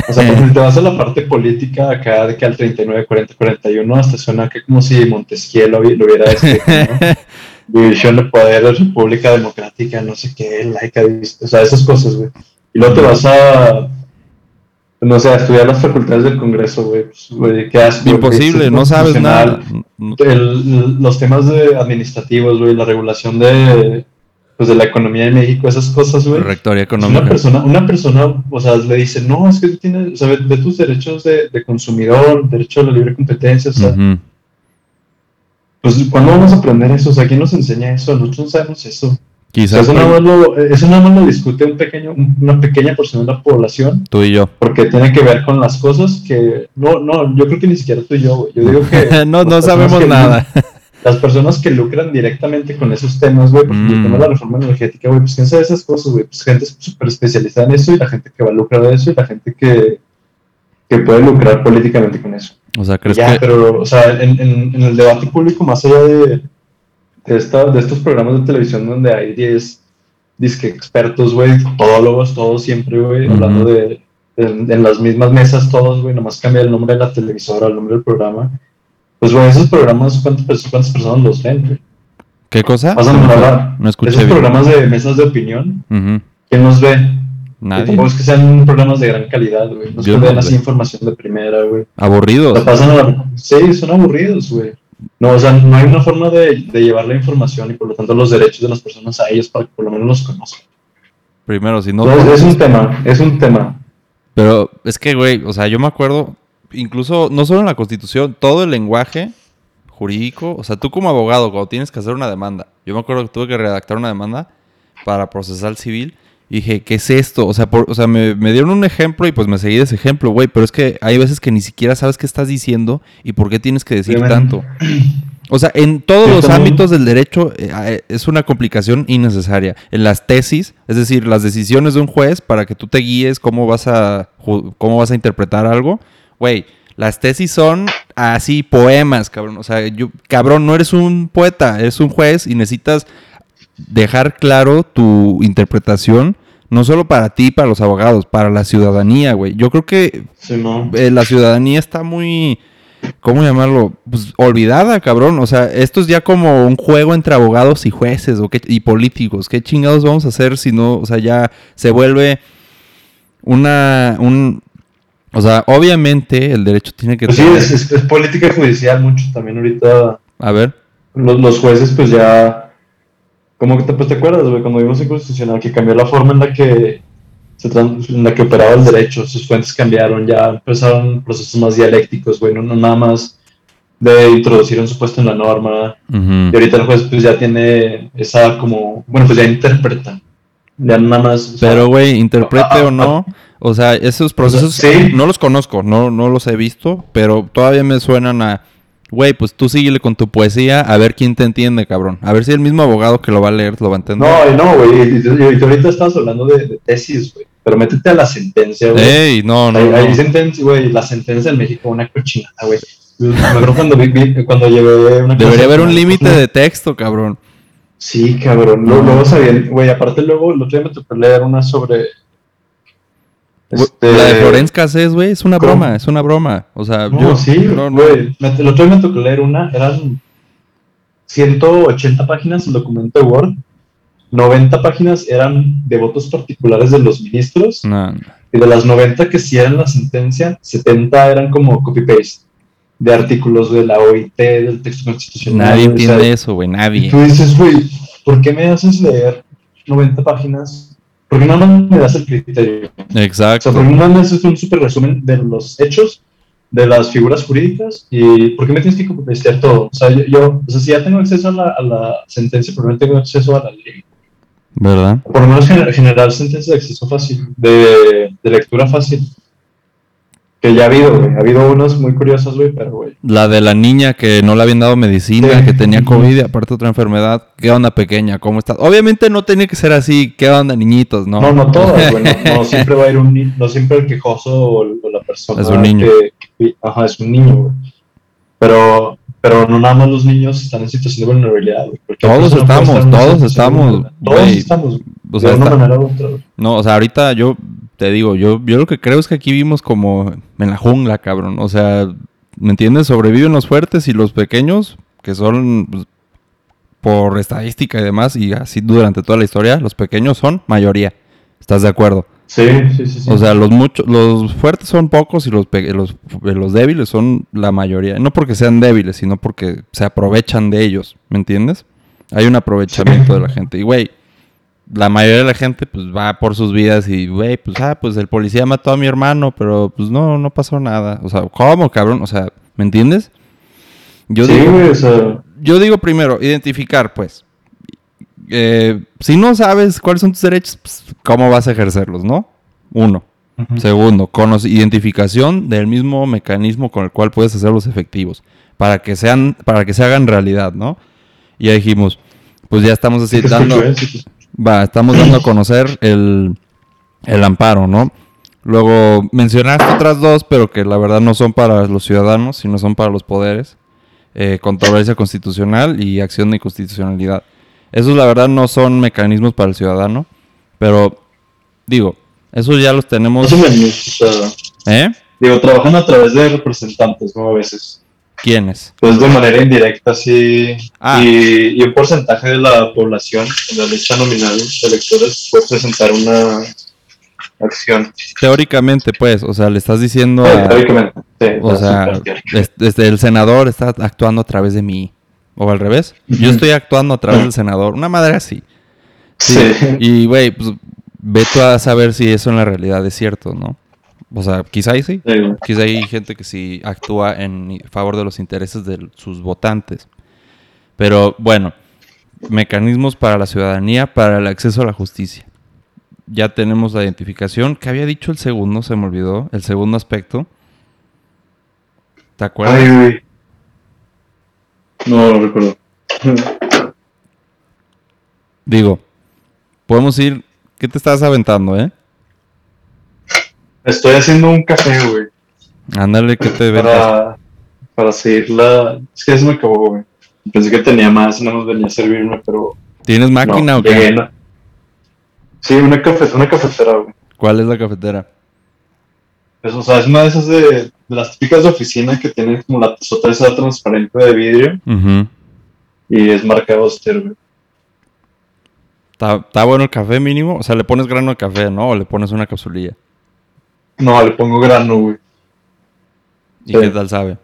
O sea, ejemplo, te vas a la parte política acá de que al 39, 40, 41 hasta suena que como si Montesquieu lo hubiera escrito, ¿no? División de poderes, república democrática, no sé qué, laica, o sea, esas cosas, güey. Y luego te vas a, no sé, estudiar las facultades del Congreso, güey. Pues, güey, ¿qué haces? imposible, no sabes nada. el- los temas de administrativos, güey, la regulación de, pues, de la economía de México, esas cosas, güey. Rectoría Pues Una económica. persona, una persona, o sea, le dice, no, es que tú tienes, o sea, ve, ve tus derechos de, de consumidor, derecho a la libre competencia, o sea, pues, ¿cuándo vamos a aprender eso? O sea, ¿quién nos enseña eso? Nosotros no sabemos eso. Quizás eso, nada más lo, eso nada más lo discute un pequeño, una pequeña porción de la población, tú y yo. porque tiene que ver con las cosas que, no, no, yo creo que ni siquiera tú y yo, güey. Yo digo que... no, no sabemos nada. las personas que lucran directamente con esos temas, güey, pues Mm. el tema de la reforma energética, güey, pues quién sabe esas cosas, güey, pues gente súper especializada en eso y la gente que va a lucrar de eso y la gente que, que puede lucrar políticamente con eso. O sea, ¿crees Ya, que pero, o sea, en, en, en el debate público, más allá de, de, esta, de estos programas de televisión donde hay 10 disque expertos, güey, todólogos, todos siempre, güey, Ujú. hablando de, en, en las mismas mesas, todos, güey, nomás cambia el nombre de la televisora, el nombre del programa. Pues, güey, esos programas, ¿cuántas, cuántas personas los ven, güey? qué cosa? Pásame a hablar. No escuché Esos bien. programas de mesas de opinión, Ujú. ¿quién los ve? Nadie. tampoco es que sean programas de gran calidad, güey. No que no así información de primera, güey. Aburridos. La pasan a la- Sí, son aburridos, güey. No, o sea, no hay una forma de, de llevar la información y por lo tanto los derechos de las personas a ellos para que por lo menos los conozcan. Primero, si no. Entonces, es un tema, es un tema. Pero es que, güey, o sea, yo me acuerdo, incluso, no solo en la constitución, todo el lenguaje jurídico, o sea, tú como abogado, cuando tienes que hacer una demanda, yo me acuerdo que tuve que redactar una demanda para procesar civil, y dije, ¿qué es esto? O sea, por- o sea me, me dieron un ejemplo y pues me seguí de ese ejemplo, güey, pero es que hay veces que ni siquiera sabes qué estás diciendo y por qué tienes que decir tanto. O sea, en todos los ámbitos del derecho eh, es una complicación innecesaria. En las tesis, es decir, las decisiones de un juez para que tú te guíes cómo vas a cómo vas a interpretar algo, güey, las tesis son así poemas, cabrón. O sea, yo cabrón, no eres un poeta, eres un juez y necesitas dejar claro tu interpretación no solo para ti, para los abogados, para la ciudadanía, güey. Yo creo que Sí, no. eh, la ciudadanía está muy, ¿cómo llamarlo? Pues olvidada, cabrón. O sea, esto es ya como un juego entre abogados y jueces o qué- y políticos. ¿Qué chingados vamos a hacer si no, o sea, ya se vuelve una, un, o sea, obviamente el derecho tiene que Pues sí, es- es política judicial mucho también ahorita. a ver, Los, los jueces, pues ya. Como que te, pues, te acuerdas, güey, cuando vimos el constitucional que cambió la forma en la que se en la que operaba el derecho, sus fuentes cambiaron, ya empezaron procesos más dialécticos, güey, no, no nada más de introducir un supuesto en la norma. Y ahorita el juez pues ya tiene esa como, bueno, pues ya interpreta. Ya nada más. o sea, Pero, güey, interprete ah, o no, o sea, esos procesos Sí. no los conozco, no, no los he visto, pero todavía me suenan a Güey, pues tú síguele con tu poesía a ver quién te entiende, cabrón. A ver si el mismo abogado que lo va a leer lo va a entender. No, no, güey. y- ahorita estás hablando de, de tesis, güey. Pero métete a la sentencia, güey. Ey, no, no, hay sentencia, güey. La sentencia en México, una cochinada, güey. Me acuerdo cuando, vi, cuando llevé una Debería haber un límite de texto, cabrón. Sí, cabrón. Luego, luego sabían, güey, aparte luego, el otro día me tocó leer una sobre... este, La de Florence Cassés, güey, es una ¿Cómo? broma, es una broma. O sea, No, yo... sí, no, no. Me- otro día me tocó leer una, eran 180 páginas el documento de Word, 90 páginas eran de votos particulares de los ministros, No, y de las 90 que sí eran la sentencia, 70 eran como copy-paste de artículos de la OIT, del texto constitucional. Nadie o sea, entiende eso, güey, Y nadie. tú dices, güey, ¿por qué me haces leer 90 páginas? ¿Por qué no me das el criterio? O sea, Exacto. ¿por qué no me haces un súper resumen de los hechos, de las figuras jurídicas? ¿Y por qué me tienes que copiar todo? O sea, yo, yo- o sea, si ya tengo acceso a la, a la sentencia, pero no tengo acceso a la ley. ¿Verdad? Por lo menos gener- generar sentencia de acceso fácil, de, de lectura fácil. Que ya ha habido, güey. Ha habido unas muy curiosas, güey, pero, güey. La de la niña que no le habían dado medicina, Sí. que tenía COVID y aparte otra enfermedad. ¿Qué onda, pequeña? ¿Cómo estás? Obviamente no tenía que ser así. ¿Qué onda, niñitos? No, No, no todas, güey. No, no siempre va a ir un niño, no siempre el quejoso o, o la persona. Es un niño. Que, que- ajá, es un niño, güey. Pero, pero no nada más los niños están en situación de vulnerabilidad, güey. Todos puede estamos, todos estamos. Todos estamos, güey, o sea, de una está- manera u otra. güey. no, o sea, ahorita yo te digo, yo, yo lo que creo es que aquí vivimos como en la jungla, cabrón. O sea, ¿me entiendes? Sobreviven los fuertes y los pequeños, que son pues, por estadística y demás, y así durante toda la historia, los pequeños son mayoría. ¿Estás de acuerdo? Sí, sí, sí. sí. O sea, los muchos, los fuertes son pocos y los, los, los débiles son la mayoría. No porque sean débiles, sino porque se aprovechan de ellos, ¿me entiendes? Hay un aprovechamiento de la gente. Y, güey, la mayoría de la gente, pues, va por sus vidas y, güey, pues, ah, pues, el policía mató a mi hermano, pero, pues, no, no pasó nada. O sea, ¿cómo, cabrón? O sea, ¿me entiendes? Yo sí, digo, güey, o sea, yo digo primero, identificar, pues. Eh, si no sabes cuáles son tus derechos, pues, ¿cómo vas a ejercerlos, no? Uno. Segundo, cono- identificación del mismo mecanismo con el cual puedes hacerlos efectivos. Para que sean, para que se hagan realidad, ¿no? Y ya dijimos, pues ya estamos así dando, escucho, eh, sí te escucho. Va, estamos dando a conocer el, el amparo, ¿no? Luego mencionaste otras dos, pero que la verdad no son para los ciudadanos, sino son para los poderes. Eh, controversia constitucional y acción de inconstitucionalidad. Esos la verdad no son mecanismos para el ciudadano, pero digo, esos ya los tenemos... Más o menos, o sea, ¿Eh? digo, trabajan a través de representantes, ¿no? A veces. ¿Quiénes? Pues de manera indirecta, sí. Ah. Y, y un porcentaje de la población en la lista nominal de electores puede presentar una acción. Teóricamente, pues, o sea, le estás diciendo Sí, a... teóricamente. Sí, O sea, es- este, el senador está actuando a través de mí. O al revés. Yo estoy actuando a través del senador. Una madre así. Sí. Sí. Y, güey, pues, ve tú a saber si eso en la realidad es cierto, ¿no? O sea, quizá ahí sí. Sí. Quizá hay gente que sí actúa en favor de los intereses de sus votantes. Pero bueno, mecanismos para la ciudadanía, para el acceso a la justicia. Ya tenemos la identificación. ¿Qué había dicho el segundo? Se me olvidó. El segundo aspecto. ¿Te acuerdas? Ay. No lo recuerdo. Digo, podemos ir. ¿Qué te estás aventando, eh? Estoy haciendo un café, güey. Ándale, ¿qué te ventas? Para, para seguir la. Es que se me acabó, güey. Pensé que tenía más, no nos venía a servirme, pero. ¿Tienes máquina no, o qué? Sí, una, cafe, una cafetera, güey. ¿Cuál es la cafetera? Es, o sea, es una de esas de, de las típicas de oficina que tienen como la tazota esa transparente de vidrio y es marca Oster, güey. ¿Está, está bueno el café mínimo? O sea, le pones grano de café, ¿no? O le pones una capsulilla. No, le pongo grano, güey. ¿Y Sí. qué tal sabe?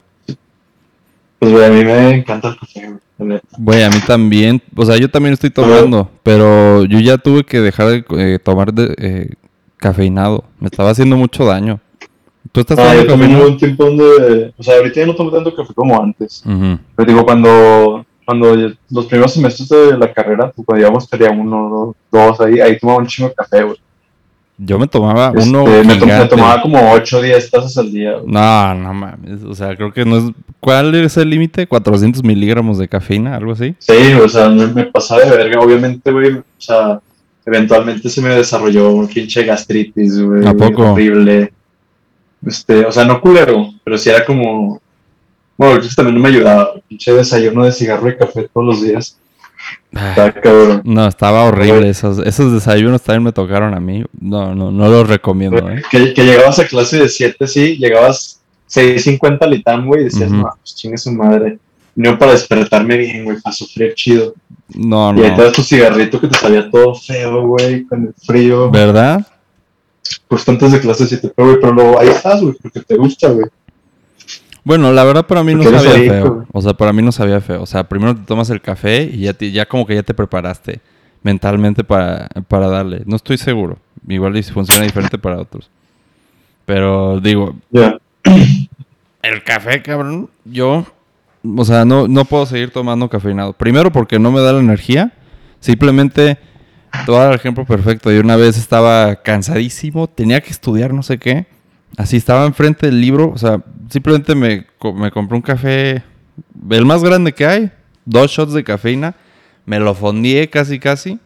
Pues, güey, a mí me encanta el café, güey. Güey, a mí también. O sea, yo también estoy tomando. Pero yo ya tuve que dejar de eh, tomar de, eh, cafeinado. Me estaba haciendo mucho daño. ¿Tú estás Ah, yo tomando también hubo cafeinado? un tiempo donde. O sea, ahorita ya no tomo tanto café como antes. Pero digo, cuando, cuando los primeros semestres de la carrera, pues, cuando íbamos feria uno, dos, dos, ahí, ahí tomaba un chingo de café, güey. Yo me tomaba Este, uno me, to- me gigante. tomaba como 8 o 10 tazas al día. güey. No, no mames. O sea, creo que no es... ¿Cuál es el límite? ¿400 miligramos de cafeína? ¿Algo así? Sí, o sea, me, me pasaba de verga. Obviamente, güey, o sea, eventualmente se me desarrolló un pinche gastritis, güey. ¿A poco? Horrible. Este, o sea, no culero, pero sí era como... Bueno, eso también no me ayudaba. Pinche desayuno de cigarro y café todos los días. Ay, Está cabrón. No, estaba horrible. Esos, esos desayunos también me tocaron a mí. No, no, no los recomiendo, ¿eh? Que, que llegabas a clase de 7, sí, llegabas 6.50 al ITAM, güey, y decías, no, pues chingue su madre. No para despertarme bien, güey, para sufrir chido. No, Y ahí te no. das tu cigarrito que te sabía todo feo, güey, con el frío. ¿Verdad? Justo antes de clase de 7, pero, güey, pero luego ahí estás, güey, porque te gusta, güey. Bueno, la verdad para mí no sabía feo. O sea, para mí no sabía feo. O sea, primero te tomas el café y ya, te- ya como que ya te preparaste mentalmente para, para darle. No estoy seguro. Igual y si funciona diferente para otros. Pero digo, el café, cabrón, yo, o sea, no, no puedo seguir tomando cafeinado. Primero porque no me da la energía. Simplemente, te voy a dar el ejemplo perfecto. Yo una vez estaba cansadísimo, tenía que estudiar no sé qué. Así estaba enfrente del libro, o sea, simplemente me, me compré un café, el más grande que hay, dos shots de cafeína, me lo fondié casi casi.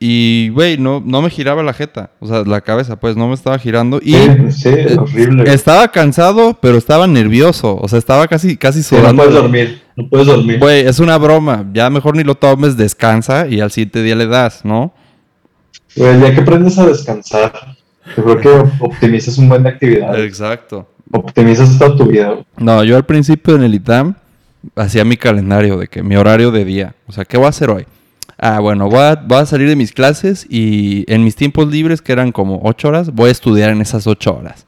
Y, güey, no, no me giraba la jeta, o sea, la cabeza, pues no me estaba girando. Y Sí, es horrible. estaba cansado, pero estaba nervioso. O sea, estaba casi, casi Sí, no sudando. puedes dormir, no puedes dormir. Güey, es una broma. Ya mejor ni lo tomes, descansa y al siguiente día le das, ¿no? Güey, ya que aprendes a descansar, yo creo que optimizas un buen de actividad. Exacto. Optimizas toda tu vida. No, yo al principio en el ITAM hacía mi calendario de que mi horario de día. O sea, ¿qué voy a hacer hoy? Ah, bueno, voy a, voy a salir de mis clases y en mis tiempos libres, que eran como ocho horas, voy a estudiar en esas ocho horas.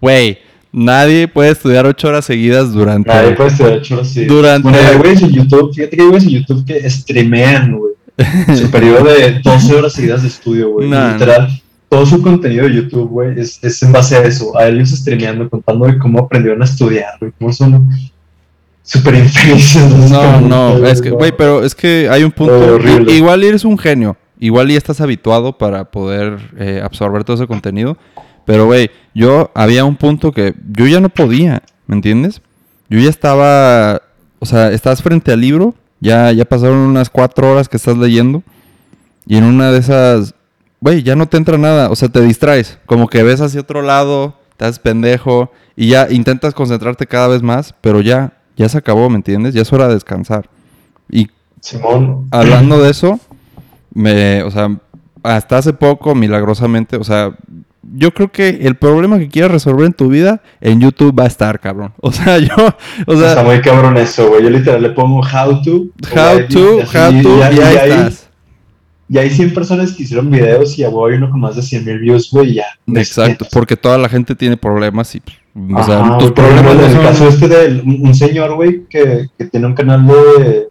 Güey, nadie puede estudiar ocho horas seguidas durante... Nadie puede estudiar ocho horas seguidas. Durante- Bueno, hay güeyes en YouTube, fíjate que hay güeyes en YouTube que streamean, güey. Su periodo de 12 horas seguidas de estudio, güey. Nah, Literal, todo su contenido de YouTube, güey, es, es en base a eso. A ellos streameando, contando de cómo aprendieron a estudiar, güey. Cómo son súper infelices. No, no, es que, güey, pero es que hay un punto. Horrible. igual eres un genio. Igual y estás habituado para poder eh, absorber todo ese contenido. Pero, güey, yo había un punto que yo ya no podía, ¿me entiendes? Yo ya estaba. O sea, estás frente al libro. Ya, ya pasaron unas cuatro horas que estás leyendo. Y en una de esas. Güey, ya no te entra nada. O sea, te distraes. Como que ves hacia otro lado. Te haces pendejo. Y ya intentas concentrarte cada vez más. Pero ya, ya se acabó, ¿me entiendes? Ya es hora de descansar. Y Simón. hablando de eso, me, o sea, hasta hace poco, milagrosamente, o sea, yo creo que el problema que quieras resolver en tu vida, en YouTube va a estar, cabrón. O sea, yo, o Está sea, muy cabrón eso, güey. Yo literal le pongo how to. how to, how to, y ahí hay- estás. Y hay 100 personas que hicieron videos y a huevo hay uno con más de 100 mil views, güey, ya. Exacto, porque toda la gente tiene problemas y, o Ajá, sea, tus por ejemplo, problemas en el caso este de un, señor, güey, que, que tiene un canal de...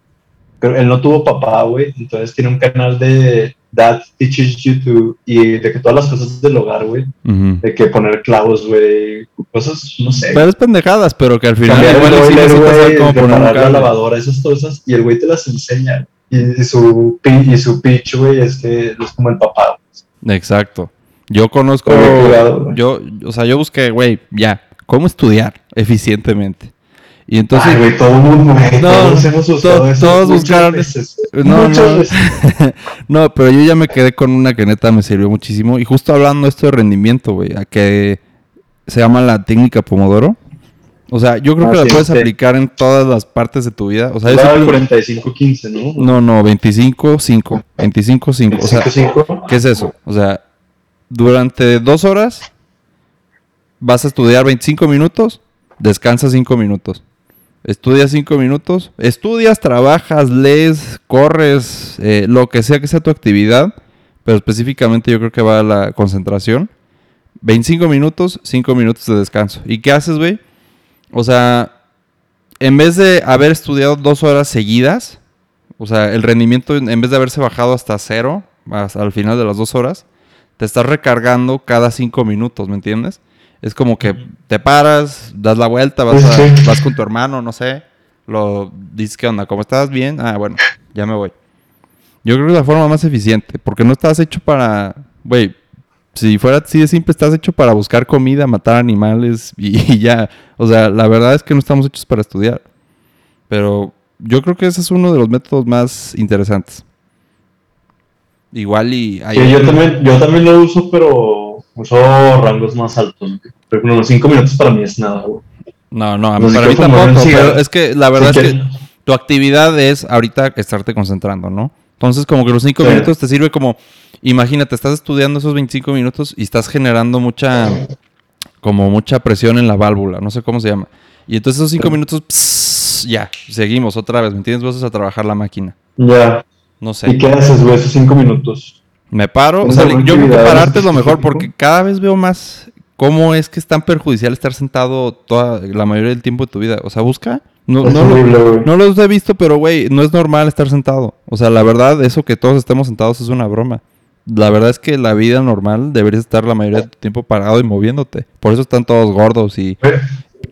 pero él no tuvo papá, güey, entonces tiene un canal de Dad Teaches You to... Y de que todas las cosas del hogar, güey, de que poner clavos, güey, cosas, no sé. Pero es pendejadas, pero que al final Cambiar igual el boiler, güey, poner un la lavadora, esas cosas, y el güey te las enseña. Y, y su, y su pitch, güey, es que es como el papá. Exacto. Yo conozco, cuidado, yo, o sea, yo busqué, güey, ya, cómo estudiar eficientemente. Y entonces, Ay, güey, todo el mundo, güey, No, todos hemos usado to- eso todos muchas buscaron- veces, No, muchas no. veces. no, pero yo ya me quedé con una que neta me sirvió muchísimo. Y justo hablando esto de rendimiento, güey, a que se llama la técnica Pomodoro. O sea, yo creo Ah, que la puedes aplicar en todas las partes de tu vida. O sea, yo siempre- 45-15, ¿no? No, no, 25-5. 25-5. O sea, 25. ¿qué es eso? O sea, durante dos horas vas a estudiar 25 minutos, descansas 5 minutos. Estudias 5 minutos, estudias, trabajas, lees, corres, eh, lo que sea que sea tu actividad, pero específicamente yo creo que va a la concentración. 25 minutos, 5 minutos de descanso. ¿Y qué haces, güey? O sea, en vez de haber estudiado dos horas seguidas, o sea, el rendimiento en vez de haberse bajado hasta cero, hasta al final de las dos horas, te estás recargando cada cinco minutos, ¿me entiendes? Es como que te paras, das la vuelta, vas, a- Sí, sí. vas con tu hermano, no sé, lo dices, ¿qué onda? ¿Cómo estás? Bien. Ah, bueno, ya me voy. Yo creo que es la forma más eficiente, porque no estás hecho para, güey, si fuera así de simple, estás hecho para buscar comida, matar animales y, y ya. O sea, la verdad es que no estamos hechos para estudiar. Pero yo creo que ese es uno de los métodos más interesantes. Igual y... hay Sí, yo también, yo también lo uso, pero uso rangos más altos. ejemplo, los cinco minutos para mí es nada, güey. No, no, a mí- para mí tampoco. Pero es que la verdad es que quieres- tu actividad es ahorita estarte concentrando, ¿no? Entonces, como que los cinco Sí. minutos te sirve como, imagínate, estás estudiando esos 25 minutos y estás generando mucha, como mucha presión en la válvula, no sé cómo se llama. Y entonces esos cinco Sí. minutos, pss, ya, seguimos otra vez, ¿me entiendes? Vas a trabajar la máquina. Ya. No ¿Y sé. qué haces, güey, esos cinco minutos? Me paro, o ¿Tienes sea, yo creo que pararte es lo mejor porque cada vez veo más cómo es que es tan perjudicial estar sentado toda la mayoría del tiempo de tu vida. O sea, busca. No, no, horrible, no los he visto, pero güey, no es normal estar sentado. O sea, la verdad, eso que todos estemos sentados es una broma. La verdad es que la vida normal deberías estar la mayoría de tu tiempo parado y moviéndote. Por eso están todos gordos y Güey,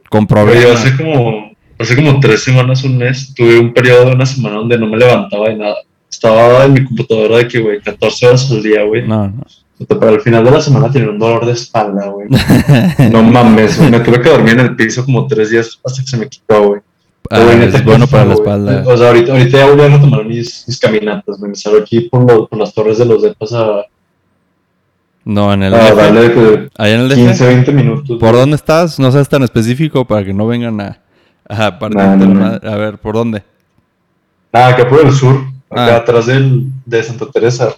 con güey, yo problemas. hace como, hace como tres semanas, un mes, tuve un periodo de una semana donde no me levantaba de nada. Estaba en mi computadora de que, güey, 14 horas al día, güey. No, no. Pero al final de la semana tenía un dolor de espalda, güey. No mames, güey. Me tuve que dormir en el piso como tres días hasta que se me quitó, güey. Ah, es bueno para la espalda. O sea, ahorita, ahorita ya voy a retomar mis, mis caminatas. Me salgo aquí por, lo- por las torres de los depas a, No, en el a DF. darle de que Allá en el DF. 15, 20 minutos. ¿Por dónde estás? No seas tan específico para que no vengan a, a partirte No, no. A ver, ¿por dónde? Nada, acá por el sur, acá Ah. atrás del, de Santa Teresa.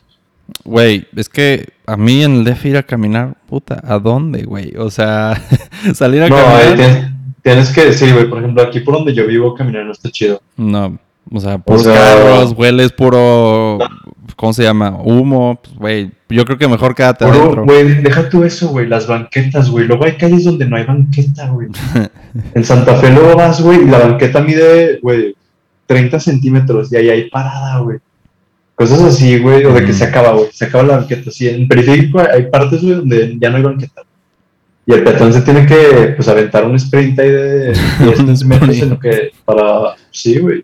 Güey, es que a mí en el DF ir a caminar, puta, ¿a dónde, güey? O sea, salir a No, ahí caminar. tienes, tienes que decir, güey, por ejemplo, aquí por donde yo vivo, caminar no está chido. No, o sea, puros sea- carros, hueles puro. ¿Cómo se llama? Humo. Pues, güey, yo creo que mejor quédate Puro, adentro. güey, deja tú eso, güey, las banquetas, güey. Luego hay calles donde no hay banqueta, güey. en Santa Fe luego vas, güey, y la banqueta mide, güey, 30 centímetros y ahí hay parada, güey. Cosas así, güey, o de que Mm. se acaba, güey, se acaba la banqueta. Sí, en periférico hay partes, güey, donde ya no hay banqueta. Y el peatón se tiene que, pues, aventar un sprint ahí de 10 Un metros en lo que, para, sí, güey.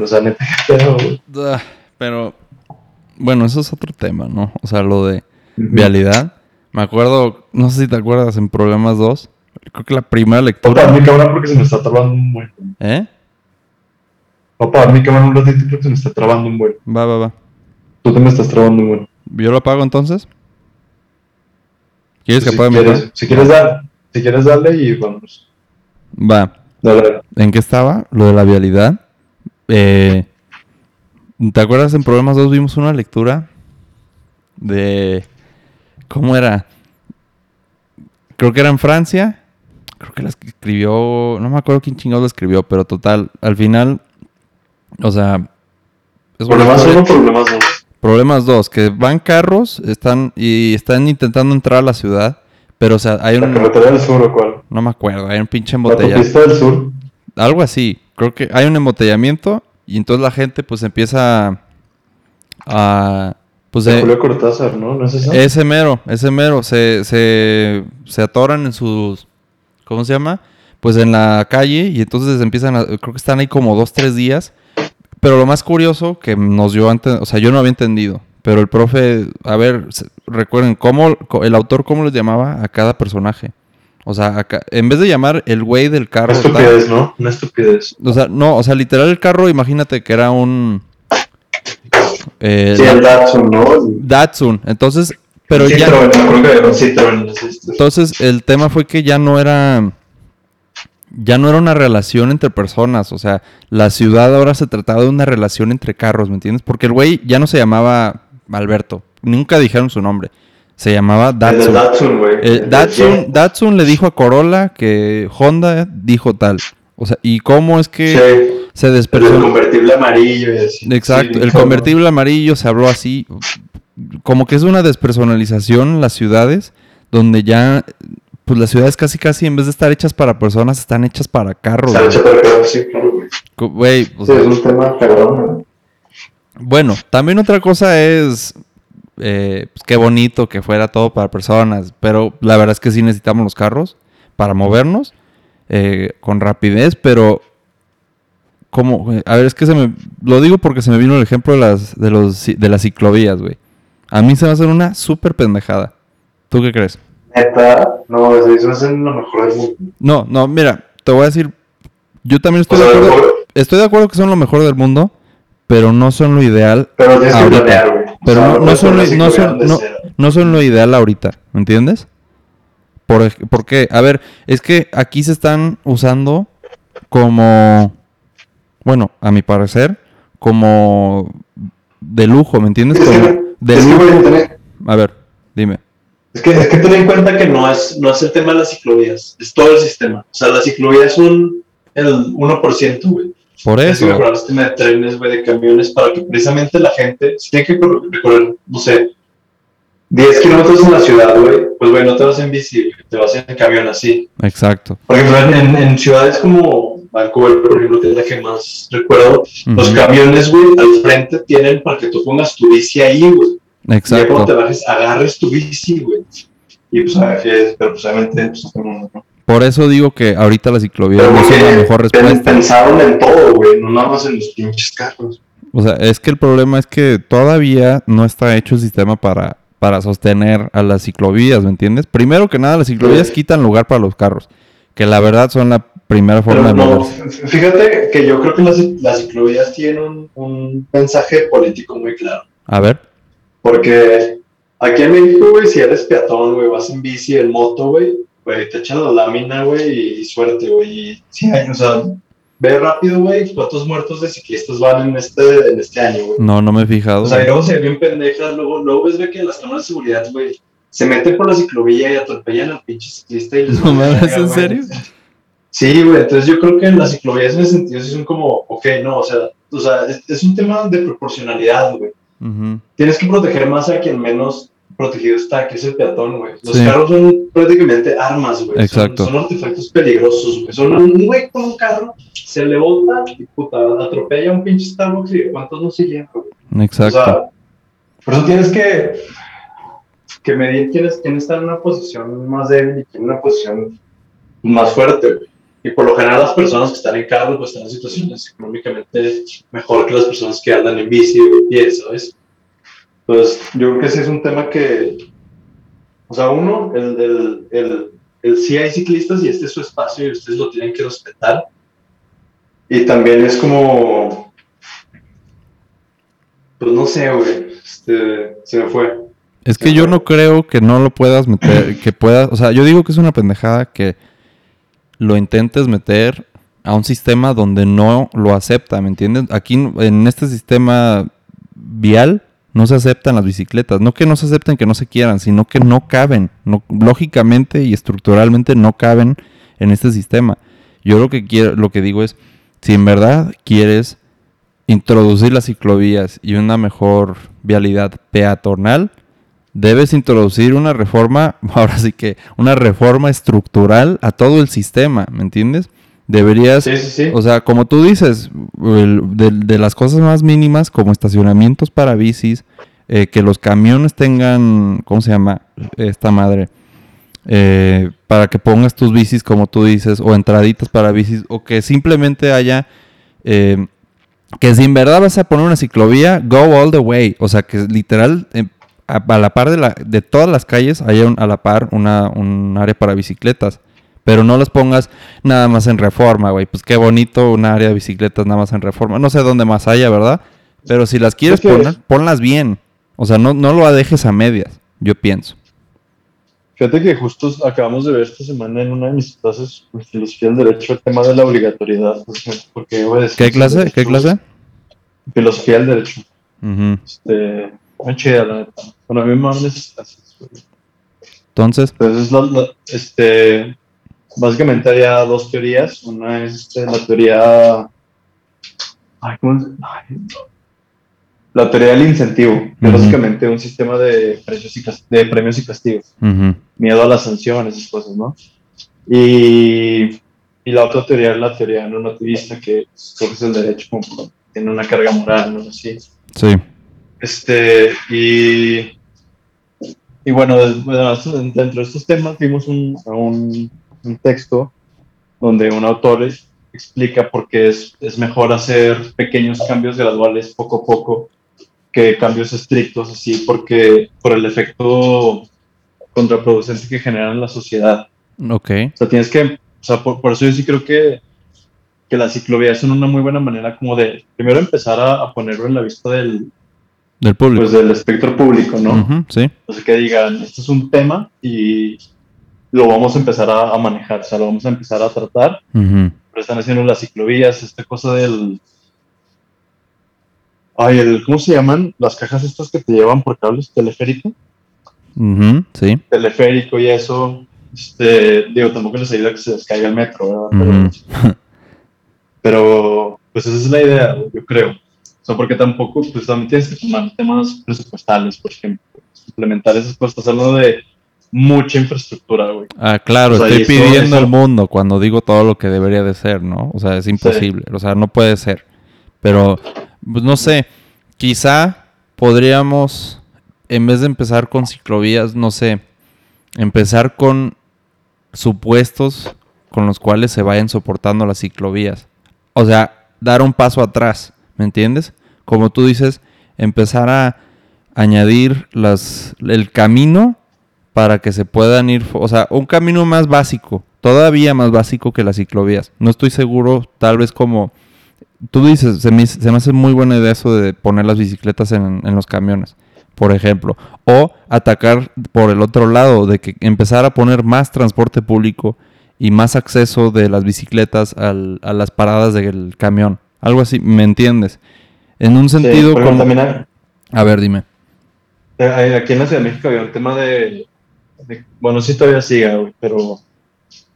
O sea, neta, qué pedo, güey. Ah, Pero, bueno, eso es otro tema, ¿no? O sea, lo de vialidad. Me acuerdo, no sé si te acuerdas, en Problemas 2. Creo que la primera a lectura. apagar mi cámara porque se me está trabando un buen. ¿Eh? Voy a mi cámara un ratito porque se me está trabando un buen. Va, va, va. Tú te me estás trabando un buen. ¿Yo lo apago entonces? ¿Quieres que si, apague mi quieres, si quieres dar, si quieres darle y vamos. Va. Dale. ¿En qué estaba? Lo de la vialidad. Eh, ¿Te acuerdas en Problemas 2 vimos una lectura de... ¿Cómo era? Creo que era en Francia. Creo que la escribió... No me acuerdo quién chingado la escribió, pero total, al final... O sea... es Problemas historia- uno, problemas dos. Problemas 2, que van carros están y están intentando entrar a la ciudad, pero o sea, hay La un... carretera del sur o cuál? No me acuerdo, hay un pinche La embotellamiento. autopista del sur. Algo así. Creo que hay un embotellamiento y entonces la gente pues empieza a... Pues De eh, Julio Cortázar, ¿no? ¿No es eso? ese mero, ese mero. Se, se, se atoran en sus... ¿Cómo se llama? Pues en la calle y entonces empiezan a... Creo que están ahí como dos, tres días. Pero lo más curioso que nos dio antes... O sea, yo no había entendido. Pero el profe... A ver, recuerden, ¿cómo, el autor cómo les llamaba a cada personaje? O sea, acá- en vez de llamar el güey del Una carro... tal- estupidez, ¿no? Una estupidez. o sea, no, o sea, literal el carro, imagínate que era un... eh, Sí, el Datsun, ¿no? Datsun. Entonces, pero ya... acuerdo que era. Entonces, el tema fue que ya no era... Ya no era una relación entre personas. O sea, la ciudad ahora se trataba de una relación entre carros, ¿me entiendes? Porque el güey ya no se llamaba Alberto. Nunca dijeron su nombre. Se llamaba El Datsun. Datsun, güey. Eh, El Datsun, le dijo a Corolla que Honda dijo tal. O sea, ¿y cómo es que Sí. se El despertó? convertible amarillo y así. Exacto, Sí, el convertible amarillo se habló así. Como que es una despersonalización en las ciudades, donde ya, pues las ciudades casi casi en vez de estar hechas para personas, están hechas para carros. Hecho güey. para acá, sí, claro, güey. Co- güey, o Sí, sea, es un tema bueno, también otra cosa es, eh, pues, qué bonito que fuera todo para personas, pero la verdad es que sí necesitamos los carros para movernos eh, con rapidez, pero como, a ver, es que se me, lo digo porque se me vino el ejemplo de las, de los, de las ciclovías, güey. A mí se me hace una súper pendejada. ¿Tú qué crees? Neta, no, eso es lo mejor del mundo. No, no, mira, te voy a decir, yo también estoy, de, acuerdo, estoy de acuerdo que son lo mejor del mundo, pero no son lo ideal. Pero tienes que planear, güey. Pero no, no, son, lo, no, son, no, no son lo ideal ahorita, ¿me entiendes? Por, ¿Por qué? A ver, es que aquí se están usando como, bueno, a mi parecer, como de lujo, ¿me entiendes? Como de lujo. A ver, dime. Es que, es que ten en cuenta que no es, no es el tema de las ciclovías, es todo el sistema. O sea, las ciclovías son el 1%, güey. Por eso. Es que mejorar el sistema de trenes, güey, de camiones, para que precisamente la gente, si tiene que recorrer, no sé, 10 kilómetros en la ciudad, güey, pues, güey, no te vas en bici, te vas en camión así. Exacto. Por ejemplo, en, en ciudades como Vancouver, por ejemplo, que es la que más recuerdo, los camiones, güey, al frente tienen para que tú pongas tu bici ahí, güey. Exacto. Y cuando te bajes, agarres tu bici, güey. Y pues, pero pues obviamente, pues, no, no. Por eso digo que ahorita la ciclovía no es la mejor respuesta. Pensaron en todo, güey, no nada más en los pinches carros. O sea, es que el problema es que todavía no está hecho el sistema para, para sostener a las ciclovías, ¿me entiendes? Primero que nada, las ciclovías quitan lugar para los carros, que la verdad son la primera forma Pero de no, moverse. Fíjate que yo creo que las, las ciclovías tienen un, un mensaje político muy claro. A ver. Porque aquí en México, güey, si eres peatón, güey, vas en bici, en moto, güey, güey, te echan la lámina, güey, y suerte, güey. Sí, hay, o sea, ve rápido, güey, cuántos muertos de ciclistas van en este, en este año, güey. No, no me he fijado. O sea, luego se bien pendejas, luego, luego ves ve que las cámaras de seguridad, güey, se meten por la ciclovía y atropellan al pinche ciclista y les No mames, verga, ¿en serio? Sí, güey, entonces yo creo que las ciclovías en ese sentido sí son como, ok, no, o sea, o sea es, es un tema de proporcionalidad, güey. Tienes que proteger más a quien menos protegido está, que es el peatón, güey. Los Sí. carros son prácticamente armas, güey. Son- Exacto. Son, artefactos peligrosos, güey. Son un güey con un carro, se le bota y puta, atropella a un pinche Starbucks y ¿cuántos no se llevan, güey? Exacto. O sea, por eso tienes que, que medir quién, es- quién está en una posición más débil y quién en una posición más fuerte, güey. Y por lo general las personas que están en carro pues están en situaciones económicamente mejor que las personas que andan en bici o en pie, ¿sabes? Entonces, yo creo que ese es un tema que, o sea, uno, el, el, el, el sí hay ciclistas y este es su espacio y ustedes lo tienen que respetar. Y también es como, pues no sé, güey, este, se me fue. Es que yo no creo que no lo puedas meter, que puedas, o sea, yo digo que es una pendejada que lo intentes meter a un sistema donde no lo acepta, ¿me entiendes? Aquí en este sistema vial no se aceptan las bicicletas, no que no se acepten que no se quieran, sino que no caben, lógicamente y estructuralmente no caben en este sistema. Yo lo que quiero, lo que digo es, si en verdad quieres introducir las ciclovías y una mejor vialidad peatonal, debes introducir una reforma, ahora sí que una reforma estructural a todo el sistema, ¿me entiendes? Deberías, Sí, sí, sí. o sea, como tú dices, el- de, de las cosas más mínimas como estacionamientos para bicis, eh, que los camiones tengan, ¿cómo se llama? Esta madre. Eh, para que pongas tus bicis como tú dices, o entraditas para bicis, o que simplemente haya... eh, que si en verdad vas a poner una ciclovía, go all the way. O sea, que literal, eh, a, a la par de, la, de todas las calles haya un- a la par una, un área para bicicletas. Pero no las pongas nada más en reforma, güey. Pues qué bonito un área de bicicletas nada más en reforma. No sé dónde más haya, ¿verdad? Pero si las quieres Es poner, ponlas bien. O sea, no, no lo dejes a medias, yo pienso. Fíjate que justo acabamos de ver esta semana en una de mis clases de filosofía del derecho el tema de la obligatoriedad. Porque, ¿Qué clase? ¿Qué clase? Filosofía del derecho. Este, muy chida, la neta. Bueno, a mí me güey. Entonces, Entonces, la- la- este, básicamente había dos teorías. Una es este, la teoría. Ay, ¿cómo se- ay. La teoría del incentivo, es Ujú. básicamente un sistema de, precios y de premios y castigos. Miedo a las sanciones, esas cosas, ¿no? Y, y la otra teoría es la teoría no nativista, que creo que es el derecho, como tiene una carga moral, ¿no? Así. sí. Este, y, y bueno, dentro de estos temas vimos un, un, un texto donde un autor explica por qué es, es mejor hacer pequeños cambios graduales poco a poco que cambios estrictos, así, porque por el efecto contraproducente que generan en la sociedad. Ok. O sea, tienes que, o sea, por, por eso yo sí creo que, que las ciclovías son una muy buena manera como de, primero empezar a, a ponerlo en la vista del, Del público. pues, del espectro público, ¿no? Ujú, sí. O sea, que digan, esto es un tema y lo vamos a empezar a, a manejar, o sea, lo vamos a empezar a tratar. Pero están haciendo las ciclovías, esta cosa del... Ay, el, ¿cómo se llaman? Las cajas estas que te llevan por cables, teleférico. Ujú, sí. Teleférico y eso. Este, digo, tampoco les ayuda que se les caiga el metro, ¿verdad? Pero, pues esa es la idea, yo creo. O sea, porque tampoco, pues también tienes que tomar temas presupuestales, por ejemplo. Implementar esas cosas, hablando de mucha infraestructura, güey. Ah, claro, O sea, estoy eso- pidiendo eso- al mundo cuando digo todo lo que debería de ser, ¿no? O sea, es imposible, o sea, no puede ser. Pero, pues no sé, quizá podríamos, en vez de empezar con ciclovías, no sé, empezar con supuestos con los cuales se vayan soportando las ciclovías. O sea, dar un paso atrás, ¿me entiendes? Como tú dices, empezar a añadir las, el camino para que se puedan ir, o sea, un camino más básico, todavía más básico que las ciclovías. No estoy seguro, tal vez como tú dices, se me, se me hace muy buena idea eso de poner las bicicletas en, en los camiones, por ejemplo, o atacar por el otro lado, de que empezar a poner más transporte público y más acceso de las bicicletas al- a las paradas del camión, algo así, ¿me entiendes? En un Sí, sentido pero como... también A ver, dime. Eh, Aquí en la Ciudad de México había un tema de, de- bueno, sí todavía sigue, güey, pero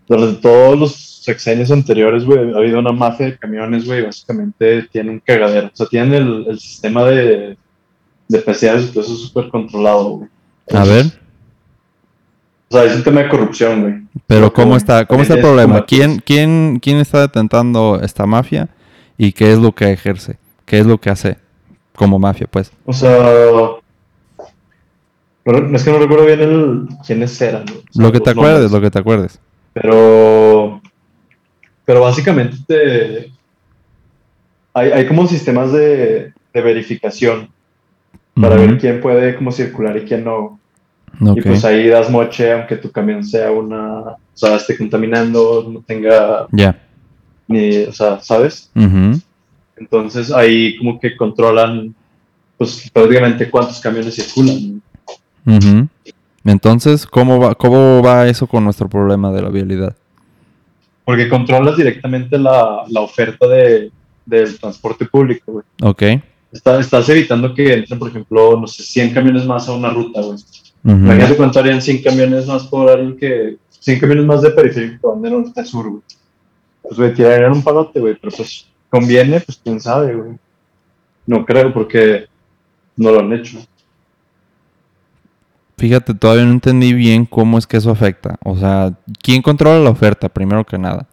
durante todos los sexenios anteriores, güey, ha habido una mafia de camiones, güey, básicamente tienen un cagadero. O sea, tienen el, el sistema de, de PCAs y todo eso súper controlado, güey. A ver. O sea, es un tema de corrupción, güey. Pero ¿cómo está, cómo está el problema? ¿Quién, quién, ¿Quién está detentando esta mafia? ¿Y qué es lo que ejerce? ¿Qué es lo que hace como mafia, pues? O sea, no, es que no recuerdo bien el, quiénes eran. O sea, Lo que te acuerdes, nombres. lo que te acuerdes. Pero, pero básicamente te- hay, hay como sistemas de, de verificación para ver quién puede como circular y quién no. Ok. Y pues ahí das moche aunque tu camión sea una, o sea, esté contaminando, no tenga Ya. Ni, o sea, ¿sabes? Entonces ahí como que controlan pues prácticamente cuántos camiones circulan. Entonces, ¿cómo va, ¿cómo va eso con nuestro problema de la vialidad? Porque controlas directamente la, la oferta de, del transporte público, güey. Ok. Está- estás evitando que entren, por ejemplo, no sé, 100 camiones más a una ruta, güey. Ujú. Imagínate cuánto harían 100 camiones más por alguien que... 100 camiones más de periférico que van de norte a sur, güey. Pues, güey, tirarían un palote, güey, pero pues conviene, pues quién sabe, güey. No creo, porque no lo han hecho. Fíjate, todavía no entendí bien cómo es que eso afecta. O sea, ¿quién controla la oferta, primero que nada?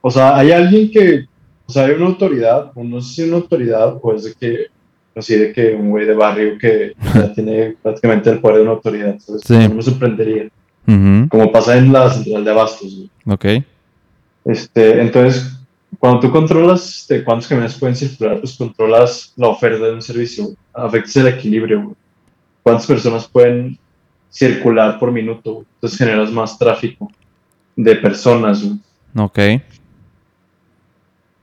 O sea, hay alguien que... O sea, hay una autoridad, o no sé si una autoridad, o es de que... Así de que un güey de barrio que ya tiene prácticamente el poder de una autoridad, ¿sabes? Sí. No me sorprendería. Como pasa en la central de abastos, güey. Ok. Este, entonces, cuando tú controlas este, cuántos camiones pueden circular, pues controlas la oferta de un servicio. Afectas el equilibrio, güey. Cuántas personas pueden circular por minuto, güey. Entonces generas más tráfico de personas, güey. Ok.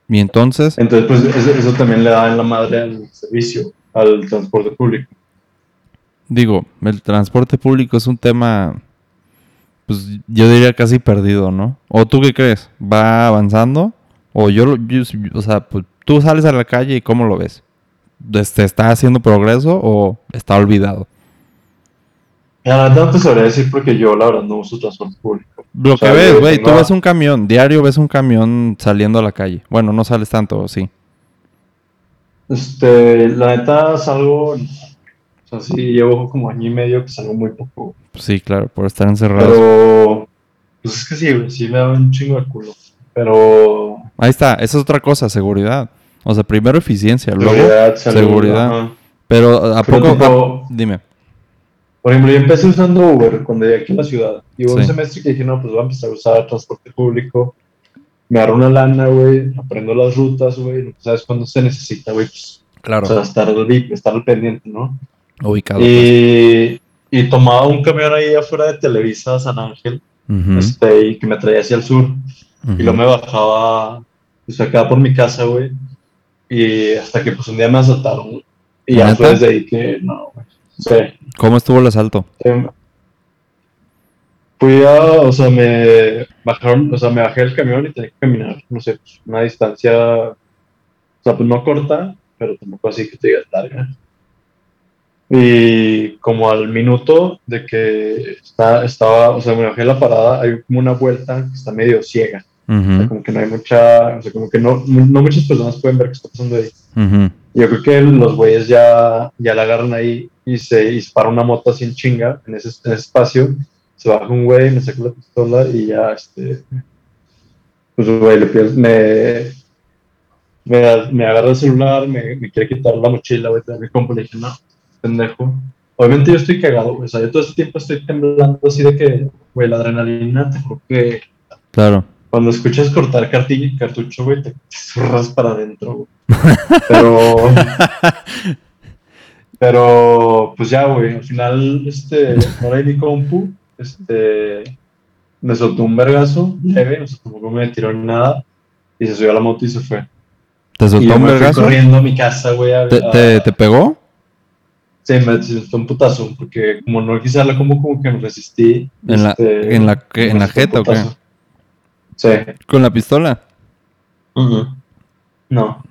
Y entonces, Entonces, pues eso, eso también le da en la madre al servicio, al transporte público. digo, el transporte público es un tema, pues yo diría casi perdido, ¿no? ¿O tú qué crees? ¿Va avanzando? O yo, yo- o sea, pues tú sales a la calle y ¿cómo lo ves? Este, ¿Está haciendo progreso o está olvidado? Ya, no te sabría decir porque yo, la verdad, no uso transporte público. Lo O sea, que ves, güey, tú ves un camión, diario ves un camión saliendo a la calle. Bueno, no sales tanto, sí. Este, la neta, salgo, o sea, sí, llevo como año y medio que salgo muy poco. Sí, claro, por estar encerrado. Pero, pues es que sí, sí me da un chingo de culo. Pero, Ahí está, esa es otra cosa, seguridad. O sea, primero eficiencia, luego... seguridad, salud, seguridad. ajá. Pero ¿a Pero poco? tipo- dime. Por ejemplo, yo empecé usando Uber cuando llegué aquí a la ciudad. Y hubo un semestre que dije, no, pues voy a empezar a usar transporte público. Me agarro una lana, güey, aprendo las rutas, güey. no sabes cuándo se necesita, güey. Pues, Claro. o sea, estar al, estar al pendiente, ¿no? ubicado. pues. Y, y tomaba un camión ahí afuera de Televisa San Ángel, este, y que me traía hacia el sur. Y luego me bajaba, pues acá por mi casa, güey. Y hasta que pues un día me asaltaron, güey. Y ya fue desde ahí que, no, güey. Sí. ¿Cómo estuvo el asalto? Em, Fui a, o sea, me bajaron, o sea, me bajé del camión y tenía que caminar, no sé, pues, una distancia, o sea, pues no corta, pero tampoco así que te digas larga. Y como al minuto de que está, estaba, o sea, me bajé la parada, hay como una vuelta que está medio ciega, o sea, como que no hay mucha, o sea, como que no, no muchas personas pueden ver qué está pasando ahí. Yo creo que los güeyes ya, ya la agarran ahí y se dispara una moto así en chinga en ese, en ese espacio. Se baja un güey, me saca la pistola y ya, este. Pues, güey, le pido- me, me, me agarra el celular, me, me quiere quitar la mochila, güey, te mi compa. Le dije, no, pendejo. Obviamente yo estoy cagado, güey. O sea, yo todo este tiempo estoy temblando así de que, güey, la adrenalina, te juro que Claro. cuando escuchas cortar cartilla, cartucho, güey, te, te zurras para adentro, güey. Pero. pero, pues ya, güey. Al final, este, ahora mi compu, este. Me soltó un vergazo leve, o sea, tampoco me tiró nada. Y se subió a la moto y se fue. ¿Te Y soltó yo un me fui vergazo? corriendo a mi casa, güey. a- ¿Te, a- te, te pegó? Sí, me soltó un putazo, porque como no quise darle como, como que me resistí. ¿En la- este, en la en la jeta o qué? Sí. ¿Con la pistola? Ujú. No.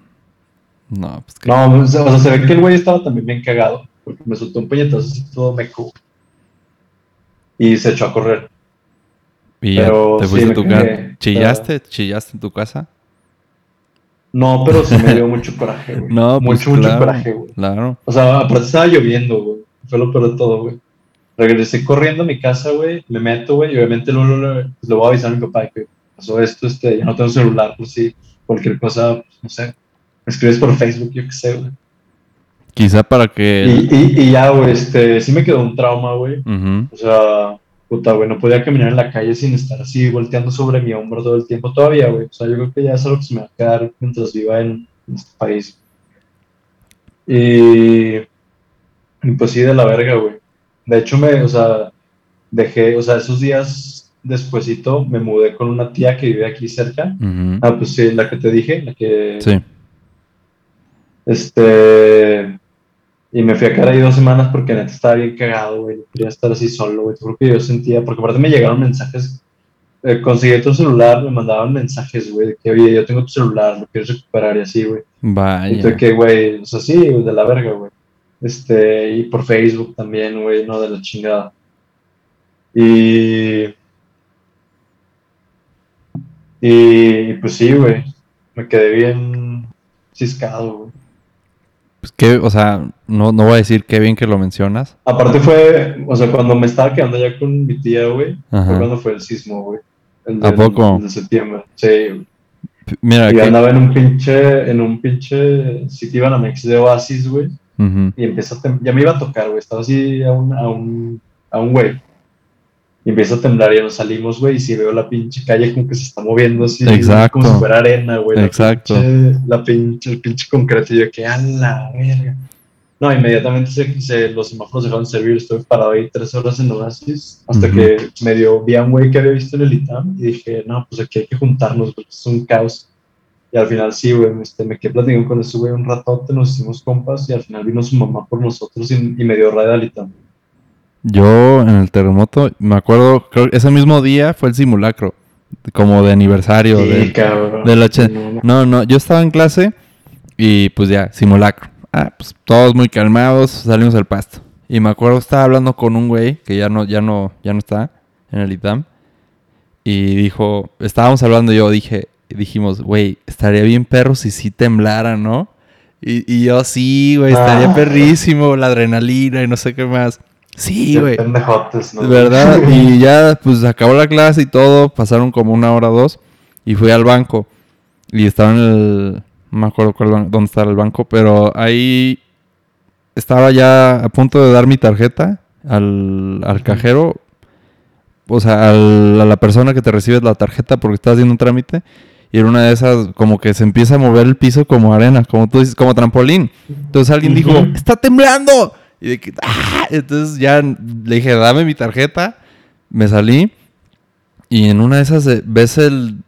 No, pues que. No, o sea, o sea, se ve que el güey estaba también bien cagado, porque me soltó un puñetazo así todo meco. Y se echó a correr. y ya pero te sí, fuiste a tu casa. ¿Chillaste? ¿Chillaste en tu casa? No, pero sí me dio mucho coraje, güey. No, pues mucho, mucho coraje, güey. Claro. O sea, aparte estaba lloviendo, güey. Fue lo peor de todo, güey. Regresé corriendo a mi casa, güey. Me meto, güey. Y obviamente luego le, pues, le voy a avisar a mi papá de que pasó esto, este, ya no tengo celular, pues sí. Cualquier cosa, pues, no sé. Me escribes por Facebook, yo qué sé, güey. Quizá para que. Y, y, y ya, güey, este, sí me quedó un trauma, güey. Ujú. O sea, puta, güey, no podía caminar en la calle sin estar así volteando sobre mi hombro todo el tiempo todavía, güey. O sea, yo creo que ya es algo que se me va a quedar mientras viva en, en este país. Y, y pues sí, de la verga, güey. De hecho, me, o sea, dejé, o sea, esos días despuesito me mudé con una tía que vive aquí cerca. Ah, pues sí, la que te dije, la que... Sí. Este. Y me fui a quedar ahí dos semanas porque neta estaba bien cagado, güey. Quería estar así solo, güey. Creo que yo sentía, porque aparte me llegaron mensajes. Eh, conseguí tu celular, me mandaban mensajes, güey, de que, oye, yo tengo tu celular, lo quieres recuperar y así, güey. Y Vaya. de que, güey, o sea, sí, güey, de la verga, güey. Este, y por Facebook también, güey, no, de la chingada. Y. Y pues sí, güey. Me quedé bien ciscado, güey. Pues que, o sea, no, no voy a decir qué bien que lo mencionas. Aparte fue, o sea, cuando me estaba quedando ya con mi tía, güey, fue cuando fue el sismo, güey. El ¿A del- poco? el de septiembre. Sí, Mira, Y que- andaba en un pinche, en un pinche sitio Banamex de Oasis, güey. Y empieza a ya me iba a tocar, güey. Estaba así a un, a un, a un güey. Y empieza a temblar y nos salimos, güey. Y si veo la pinche calle como que se está moviendo así. Exacto. Como si fuera arena, güey. Exacto. pinche- La pinche, el pinche concreto. Y yo, que a la verga. No, inmediatamente se, se- los semáforos dejaron de servir. Estuve parado ahí tres horas en Oasis. Hasta Ujú. que medio vi a un güey que había visto en el ITAM. Y dije, no, pues aquí hay que juntarnos, güey. Es un caos. Y al final sí, güey, este, me quedé platicando con ese güey un ratote, nos hicimos compas y al final vino su mamá por nosotros y, y me dio ride al ITAM. Yo en el terremoto, me acuerdo, creo que ese mismo día fue el simulacro, como de aniversario. Sí, del- cabrón. del och- No, no. No, no, yo estaba en clase y pues ya, simulacro. Ah, pues todos muy calmados, salimos al pasto. Y me acuerdo, estaba hablando con un güey que ya no, ya no, ya no está en el ITAM. Y dijo, estábamos hablando y yo dije, dijimos, güey, estaría bien perro si sí temblara, ¿no? Y, y yo, sí, güey, estaría Ah. perrísimo, la adrenalina y no sé qué más. Sí, güey. pendejotes, ¿no? Verdad, y ya pues acabó la clase y todo, pasaron como una hora o dos y fui al banco y estaba en el, no me acuerdo cuál dónde estaba el banco, pero ahí estaba ya a punto de dar mi tarjeta al, al cajero, o sea, al- a la persona que te recibe la tarjeta porque estás haciendo un trámite y en una de esas como que se empieza a mover el piso como arena, como tú dices, como trampolín. Entonces alguien dijo, está temblando. Y de que, ¡ah! Entonces ya le dije, dame mi tarjeta. Me salí. Y en una de esas eh, ves el,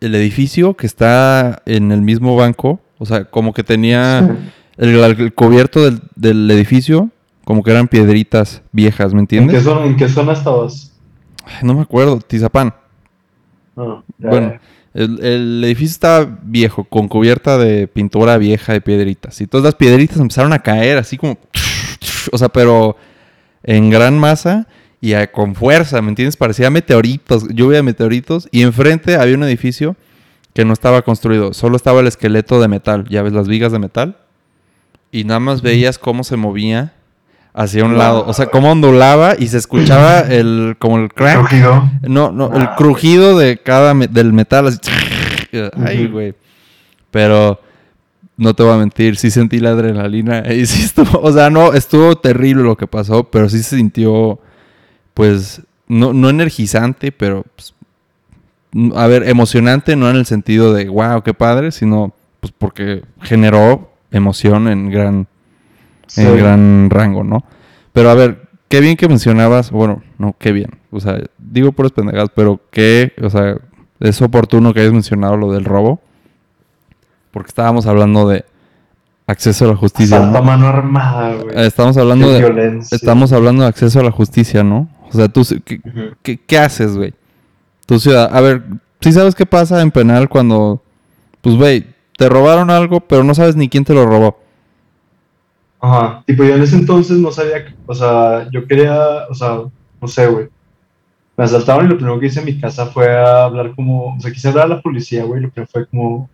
el edificio que está en el mismo banco. O sea, como que tenía el, el cubierto del, del edificio. Como que eran piedritas viejas, ¿me ¿En qué, entiendes? zona, ¿En qué zona estabas? Ay, no me acuerdo, Tizapán. Ya, Bueno, el, el edificio estaba viejo, con cubierta de pintura vieja de piedritas. Y todas las piedritas empezaron a caer así como... O sea, pero en gran masa y a- con fuerza, ¿me entiendes? Parecía meteoritos, lluvia de meteoritos. Y enfrente había un edificio que no estaba construido, solo estaba el esqueleto de metal. Ya ves las vigas de metal. Y nada más veías cómo se movía hacia un lado. O sea, cómo ondulaba y se escuchaba el como el crack. Crujido. No, no, el Ah. crujido de cada me- del metal así. Ay, güey. Pero no te voy a mentir, sí sentí la adrenalina y sí estuvo, o sea, no estuvo terrible lo que pasó, pero sí se sintió pues no, no energizante, pero pues, n- a ver, emocionante no en el sentido de wow, qué padre, sino pues porque generó emoción en gran Sí. en gran rango, ¿no? Pero a ver, qué bien que mencionabas, bueno, no, qué bien, o sea, digo puras pendejadas, pero qué, o sea, es oportuno que hayas mencionado lo del robo, porque estábamos hablando de acceso a la justicia, Asalto a ¿no? mano armada, güey. Estamos hablando Qué de, violencia. estamos hablando de acceso a la justicia, ¿no? O sea, tú, ¿qué, Ujú. qué, qué haces, güey? Tu ciudad, a ver, ¿sí sabes qué pasa en penal cuando, pues, güey, te robaron algo, pero no sabes ni quién te lo robó? Ajá. Tipo, yo en ese entonces no sabía, que- o sea, yo quería, o sea, no sé, güey. Me asaltaron y lo primero que hice en mi casa fue hablar como, o sea, quise hablar a la policía, güey, lo que fue como,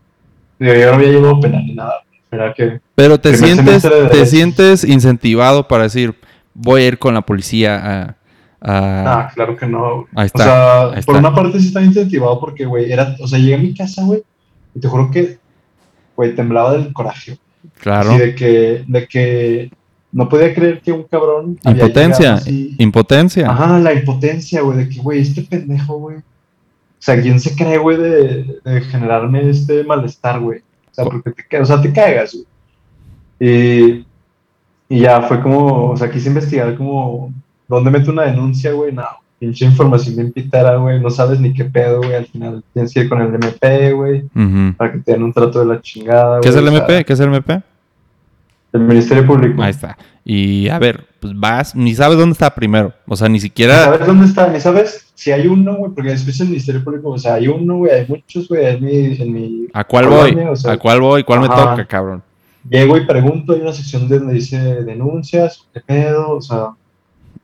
digo, yo no había llevado penal ni nada, era que, Pero te sientes, de te sientes incentivado para decir, voy a ir con la policía a... a- ah, claro que no, ahí O está. sea, ahí por una parte sí estaba incentivado porque, güey, era, o sea, llegué a mi casa, güey, y te juro que, güey, temblaba del coraje. claro. Así de que, de que no podía creer que un cabrón. había Impotencia. llegado así- Impotencia. Ajá, la impotencia, güey, de que, güey, este pendejo, güey. O sea, ¿quién se cree, güey, de, de generarme este malestar, güey? O sea, porque te, o sea, te cagas, güey. Y, y ya fue como, o sea, quise investigar como, ¿dónde meto una denuncia, güey? No, pinche información bien pitera, güey, no sabes ni qué pedo, güey, al final tienes que ir con el MP, güey, para que te den un trato de la chingada, ¿Qué es el MP? ¿Qué es el MP? El Ministerio Público. Ahí está. Y a ver, pues vas, ni sabes dónde está primero. O sea, ni ¿Y siquiera... ¿Sabes dónde está? ¿Ni sabes si hay uno, güey? Porque después el Ministerio Público, o sea, hay uno, güey, hay muchos, güey, en mi, en mi... ¿A cuál Colonia, voy? o sea, ¿A cuál voy? ¿Cuál me toca, cabrón? Llego y pregunto, hay una sección donde dice denuncias, qué pedo, o sea...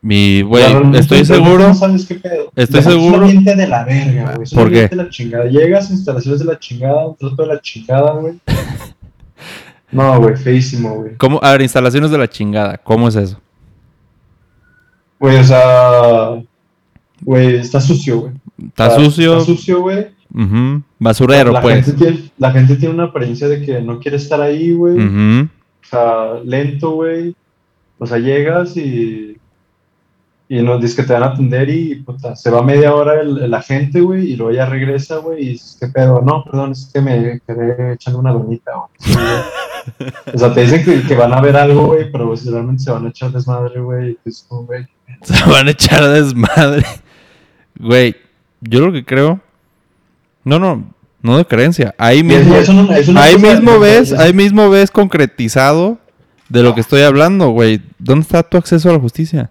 Mi, güey, estoy seguro... No sabes qué pedo. Estoy Es un seguro- ambiente de la verga, güey. Es ¿Por qué? de la chingada. Llegas, instalaciones de la chingada, un trato de la chingada, güey. No, güey, feísimo, güey. ¿Cómo? A ver, instalaciones de la chingada. ¿Cómo es eso? Güey, o sea... Güey, está sucio, güey. ¿Está O sea, sucio? Está sucio, güey. Ujú. Basurero, la pues. Gente tiene, la gente tiene una apariencia de que no quiere estar ahí, güey. Ujú. O sea, lento, güey. O sea, llegas y. Y nos dices que te van a atender y puta, se va media hora el, el agente, güey, y luego ya regresa, güey, y dices, ¿qué pedo? No, perdón, es que me quedé echando una donita, güey. O sea, te dicen que, que van a ver algo, güey, pero pues, realmente se van a echar desmadre, güey. y dices, "Oh, güey. Se van a echar desmadre. Güey, yo lo que creo. No, no, no de creencia. Ahí mismo, eso no- ahí mismo ves, es- ahí mismo ves concretizado de lo que estoy hablando, güey. ¿Dónde está tu acceso a la justicia?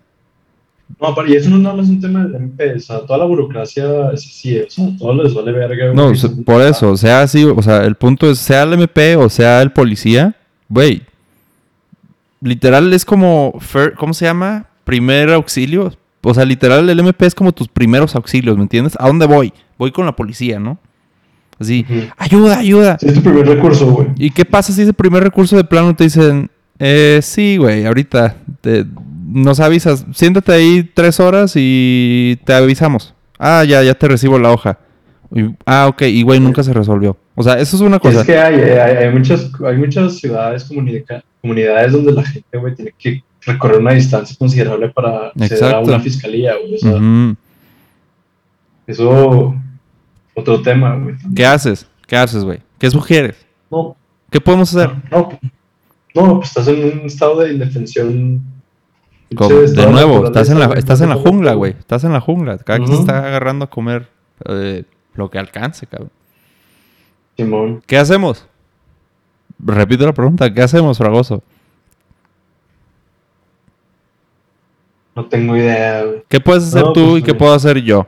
No, pero y eso no nada más es un tema del MP, o sea, toda la burocracia es así, o sea, todo les vale verga. No, o sea, por eso, o sea, sí, o sea, el punto es, sea el MP o sea el policía, güey. Literal es como, ¿cómo se llama? Primer auxilio. O sea, literal el MP es como tus primeros auxilios, ¿me entiendes? ¿A dónde voy? Voy con la policía, ¿no? Así, ayuda, ayuda. Sí, es tu primer recurso, güey. ¿Y qué pasa si ese primer recurso de plano te dicen, eh, sí, güey, ahorita te- nos avisas, siéntate ahí tres horas y te avisamos. Ah, ya, ya te recibo la hoja. Y- ah, ok, y güey, nunca se resolvió. O sea, eso es una cosa. Es que hay, hay, hay muchas, hay muchas ciudades, comunica- comunidades donde la gente, güey, tiene que recorrer una distancia considerable para acceder a una fiscalía, güey. O sea, Ujú. eso, otro tema, güey. ¿Qué haces? ¿Qué haces, güey? ¿Qué sugieres? No, ¿Qué podemos hacer? no, no, pues estás en un estado de indefensión Como- de nuevo, estás en la, estás en la jungla, güey. Estás en la jungla. Cada quien Ujú. está agarrando a comer eh, lo que alcance, cabrón. Simón. ¿Qué hacemos? Repito la pregunta, ¿qué hacemos, Fragoso? No tengo idea, güey. ¿Qué puedes hacer No, tú pues, y qué güey. puedo hacer yo?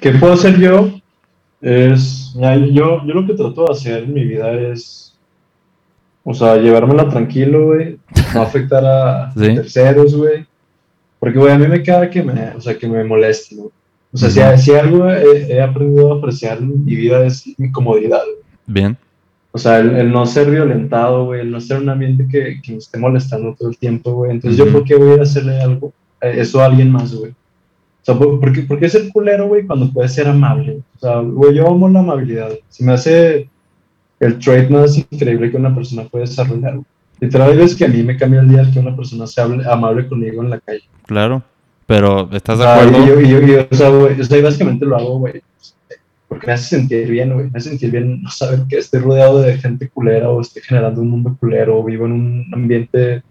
¿Qué puedo hacer yo? Es, ya, yo, yo lo que trato de hacer en mi vida es, o sea, llevármela tranquilo, güey, no afectar a Sí. terceros, güey, porque, güey, a mí me queda que me, o sea, que me moleste, ¿no? O sea, si- Ujú. si, algo he, he aprendido a apreciar en mi vida es mi comodidad, güey. Bien. O sea, el, el no ser violentado, güey, el no ser un ambiente que, que me esté molestando todo el tiempo, güey. Entonces, Ujú. ¿yo por qué voy a ir a hacerle algo, eh, eso a alguien más, güey? O sea, ¿por, por qué, por qué ser culero, güey, cuando puedes ser amable? O sea, güey, yo amo la amabilidad. Se me hace el trait más increíble que una persona puede desarrollar. Literal, veces que a mí me cambia el día que una persona sea amable conmigo en la calle. Claro. Pero, ¿estás de sea, acuerdo? yo, o sea, güey, o sea, básicamente lo hago, güey, porque me hace sentir bien, güey, me hace sentir bien no saber que estoy rodeado de gente culera o estoy generando un mundo culero o vivo en un ambiente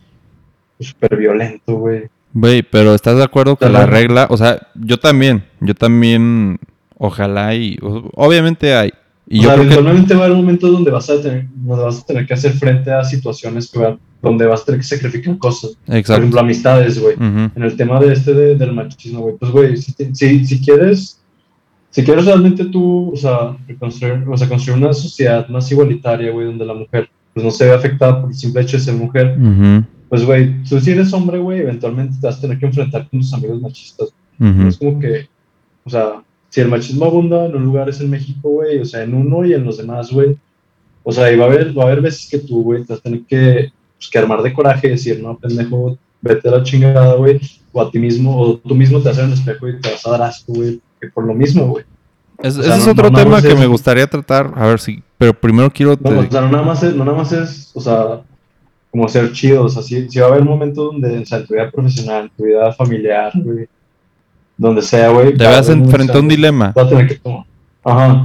súper violento, güey. Güey, pero ¿estás de acuerdo que la regla, o sea, yo también, yo también, ojalá y, obviamente hay. Y o yo sea, creo que, eventualmente va a haber momentos donde vas a tener, donde vas a tener que hacer frente a situaciones que va- donde vas a tener que sacrificar cosas. Por exacto. ejemplo, amistades, güey. Ujú. en el tema de este de- del machismo, güey, pues, güey, si, te- si, si quieres, si quieres realmente tú, o sea, reconstruir, o sea, construir una sociedad más igualitaria, güey, donde la mujer, pues, no se ve afectada por el simple hecho de ser mujer, Ujú. pues, güey, tú si eres hombre, güey, eventualmente te vas a tener que enfrentar con tus amigos machistas. Ujú. Es como que, o sea, si el machismo abunda en un lugar es en México, güey, o sea, en uno y en los demás, güey, o sea, y va a haber, va a haber veces que tú, güey, te vas a tener que, pues, que armar de coraje y decir, no, pendejo, vete a la chingada, güey, o a ti mismo, o tú mismo te vas a ver en el espejo y te vas a dar asco, güey, que por lo mismo, güey. Es- O sea, ese es no- otro no tema más que es- me gustaría tratar, a ver si, pero primero quiero... No, te- o sea, no nada más es, no nada más es, o sea, como ser chido, o sea, sí, sí va a haber momentos donde, o sea, en tu vida profesional, en tu vida familiar, güey, donde sea, güey. te va a vas frente a un dilema. vas a tener que tomar. Ajá.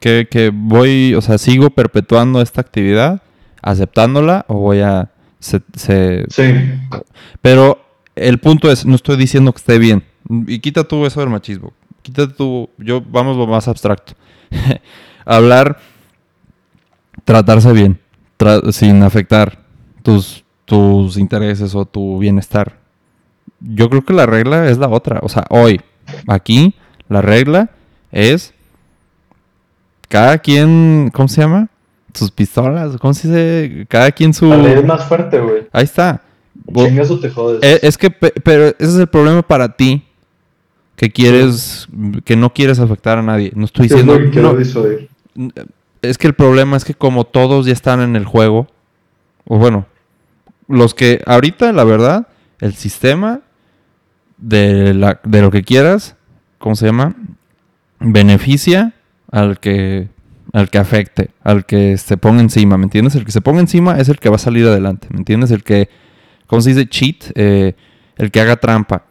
Que, que voy, o sea, sigo perpetuando esta actividad, aceptándola, o voy a... se- se- Sí, Pero el punto es, no estoy diciendo que esté bien. Y quita tú eso del machismo. Quita tú, yo, vamos lo más abstracto. Hablar, tratarse bien, tra- sin afectar tus, tus intereses o tu bienestar. Yo creo que la regla es la otra. O sea, hoy, aquí, la regla es cada quien, ¿cómo se llama? Sus pistolas, ¿cómo se dice? Cada quien su... la ley es más fuerte, güey. Ahí está. O te jodes. eh, Es que, pe- pero ese es el problema para ti. Que quieres, que no quieres afectar a nadie. No estoy ¿Qué es diciendo. lo que quiero no, disuadir? es que el problema es que como todos ya están en el juego, o bueno, los que ahorita, la verdad, el sistema de, la, de lo que quieras, ¿cómo se llama? Beneficia al que, al que afecte, al que se ponga encima, ¿me entiendes? El que se ponga encima es el que va a salir adelante, ¿me entiendes? El que, ¿cómo se dice? Cheat, eh, el que haga trampa.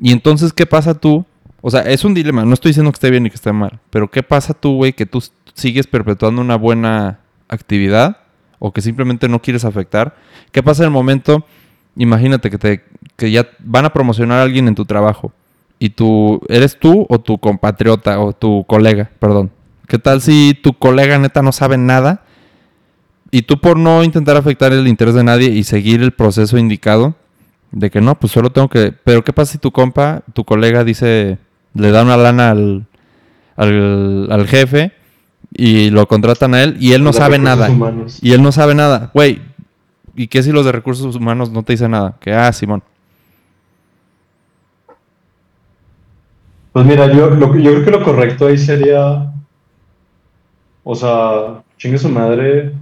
Y entonces, ¿qué pasa tú? O sea, es un dilema. No estoy diciendo que esté bien y que esté mal. Pero ¿qué pasa tú, güey, que tú sigues perpetuando una buena actividad o que simplemente no quieres afectar? ¿Qué pasa en el momento? Imagínate que, te, que ya van a promocionar a alguien en tu trabajo y tú, ¿eres tú o tu compatriota o tu colega? Perdón. ¿Qué tal si tu colega neta no sabe nada y tú por no intentar afectar el interés de nadie y seguir el proceso indicado, de que no, pues solo tengo que... Pero ¿qué pasa si tu compa, tu colega dice, le da una lana al, al, al jefe y lo contratan a él y él no sabe nada? humanos. Y él no sabe nada. Güey, ¿y qué si los de recursos humanos no te dicen nada? Que, ah, Simón. Pues mira, yo, lo, yo creo que lo correcto ahí sería. O sea, chingue su madre.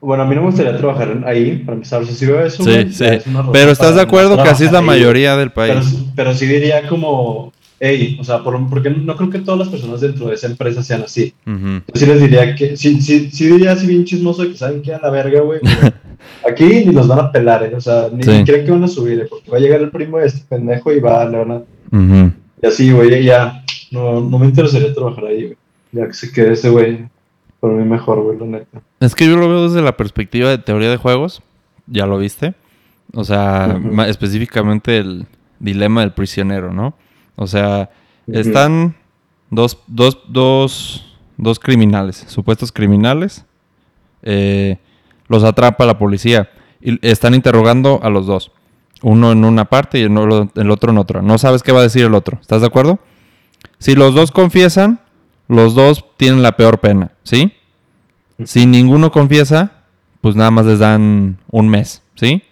Bueno, a mí no me gustaría trabajar ahí, para empezar. O sea, si veo eso. Sí, sí. es Pero estás de acuerdo que así es la ahí, mayoría del país. pero sí diría como. Hey, o sea, por, porque no creo que todas las personas dentro de esa empresa sean así. Yo sí les diría que. Sí, sí, sí diría así bien chismoso que saben que a la verga, güey. Aquí ni los van a pelar, ¿eh? O sea, ni, Sí. creen que van a subir, ¿eh? Porque va a llegar el primo de este pendejo y va, le van a Ujú. y así, güey, ya. No, no me interesaría trabajar ahí, güey. Ya que se quede ese güey. Por mí mejor, güey, la neta. Es que yo lo veo desde la perspectiva de teoría de juegos. Ya lo viste. O sea, específicamente el dilema del prisionero, ¿no? O sea, están dos, dos, dos, dos criminales, supuestos criminales. Eh, los atrapa la policía y están interrogando a los dos. Uno en una parte y el otro en otra. No sabes qué va a decir el otro. ¿Estás de acuerdo? Si los dos confiesan, los dos tienen la peor pena, ¿sí? Si ninguno confiesa, pues nada más les dan un mes, ¿sí?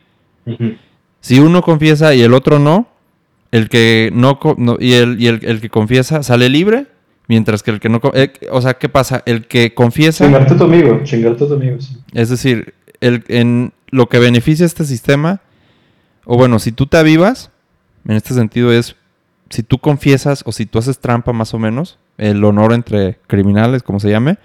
Si uno confiesa y el otro no, el que no, y, el, y el, que confiesa sale libre, mientras que el que no... O sea, ¿qué pasa? El que confiesa... Chingarte a tu amigo, chingarte a tu amigo, sí. Es decir, el, en lo que beneficia este sistema, o bueno, si tú te avivas, en este sentido es, si tú confiesas o si tú haces trampa más o menos, el honor entre criminales, como se llame,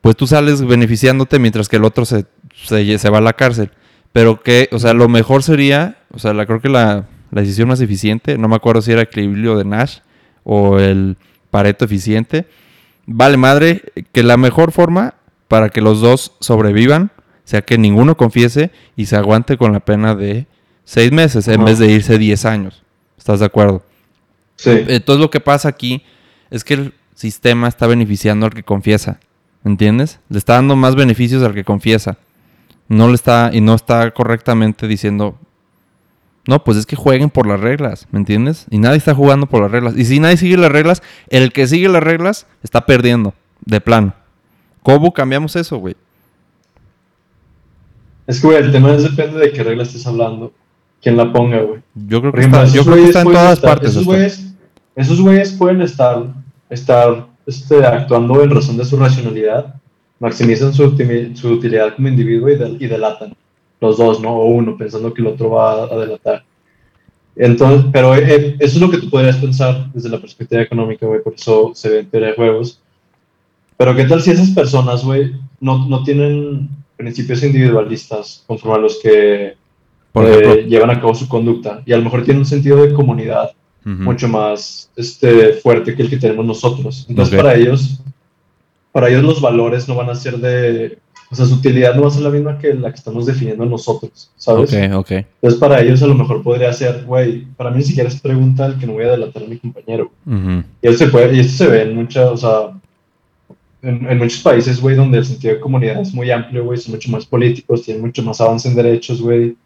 pues tú sales beneficiándote mientras que el otro se, se, va a la cárcel. Pero que, o sea, lo mejor sería, o sea, la, creo que la, la decisión más eficiente, no me acuerdo si era el equilibrio de Nash o el Pareto eficiente, vale madre, que la mejor forma para que los dos sobrevivan sea que ninguno confiese y se aguante con la pena de seis meses en vez de irse diez años. ¿Estás de acuerdo? Sí. Entonces lo que pasa aquí es que el sistema está beneficiando al que confiesa. ¿Entiendes? Le está dando más beneficios al que confiesa. No le está, y no está correctamente diciendo, no, pues es que jueguen por las reglas, ¿me entiendes? Y nadie está jugando por las reglas. Y si nadie sigue las reglas, el que sigue las reglas está perdiendo, de plano. ¿Cómo cambiamos eso, güey? Es que, güey, el tema es depende de qué regla estés hablando. Quién la ponga, güey. Yo creo que está, yo creo que está en todas partes. Esos güeyes, esos güeyes pueden estar, estar este, actuando en razón de su racionalidad, maximizan su, utilidad como individuo y, delatan. Los dos, ¿no? O uno, pensando que el otro va a, delatar. Entonces, pero eh, eso es lo que tú podrías pensar desde la perspectiva económica, güey, por eso se ven teoría de juegos. Pero ¿qué tal si esas personas, güey, no, no tienen principios individualistas conforme a los que eh, llevan a cabo su conducta? Y a lo mejor tienen un sentido de comunidad mucho más este, fuerte que el que tenemos nosotros. Entonces, para ellos, para ellos los valores no van a ser de, o sea, su utilidad no va a ser la misma que la que estamos definiendo nosotros, ¿sabes? Ok, ok. Entonces, para ellos a lo mejor podría ser, güey, para mí ni siquiera es pregunta el que no voy a delatar a mi compañero. Y, se puede, y esto se ve en muchas, o sea, en, muchos países, güey, donde el sentido de comunidad es muy amplio, güey, son mucho más políticos, tienen mucho más avance en derechos, güey.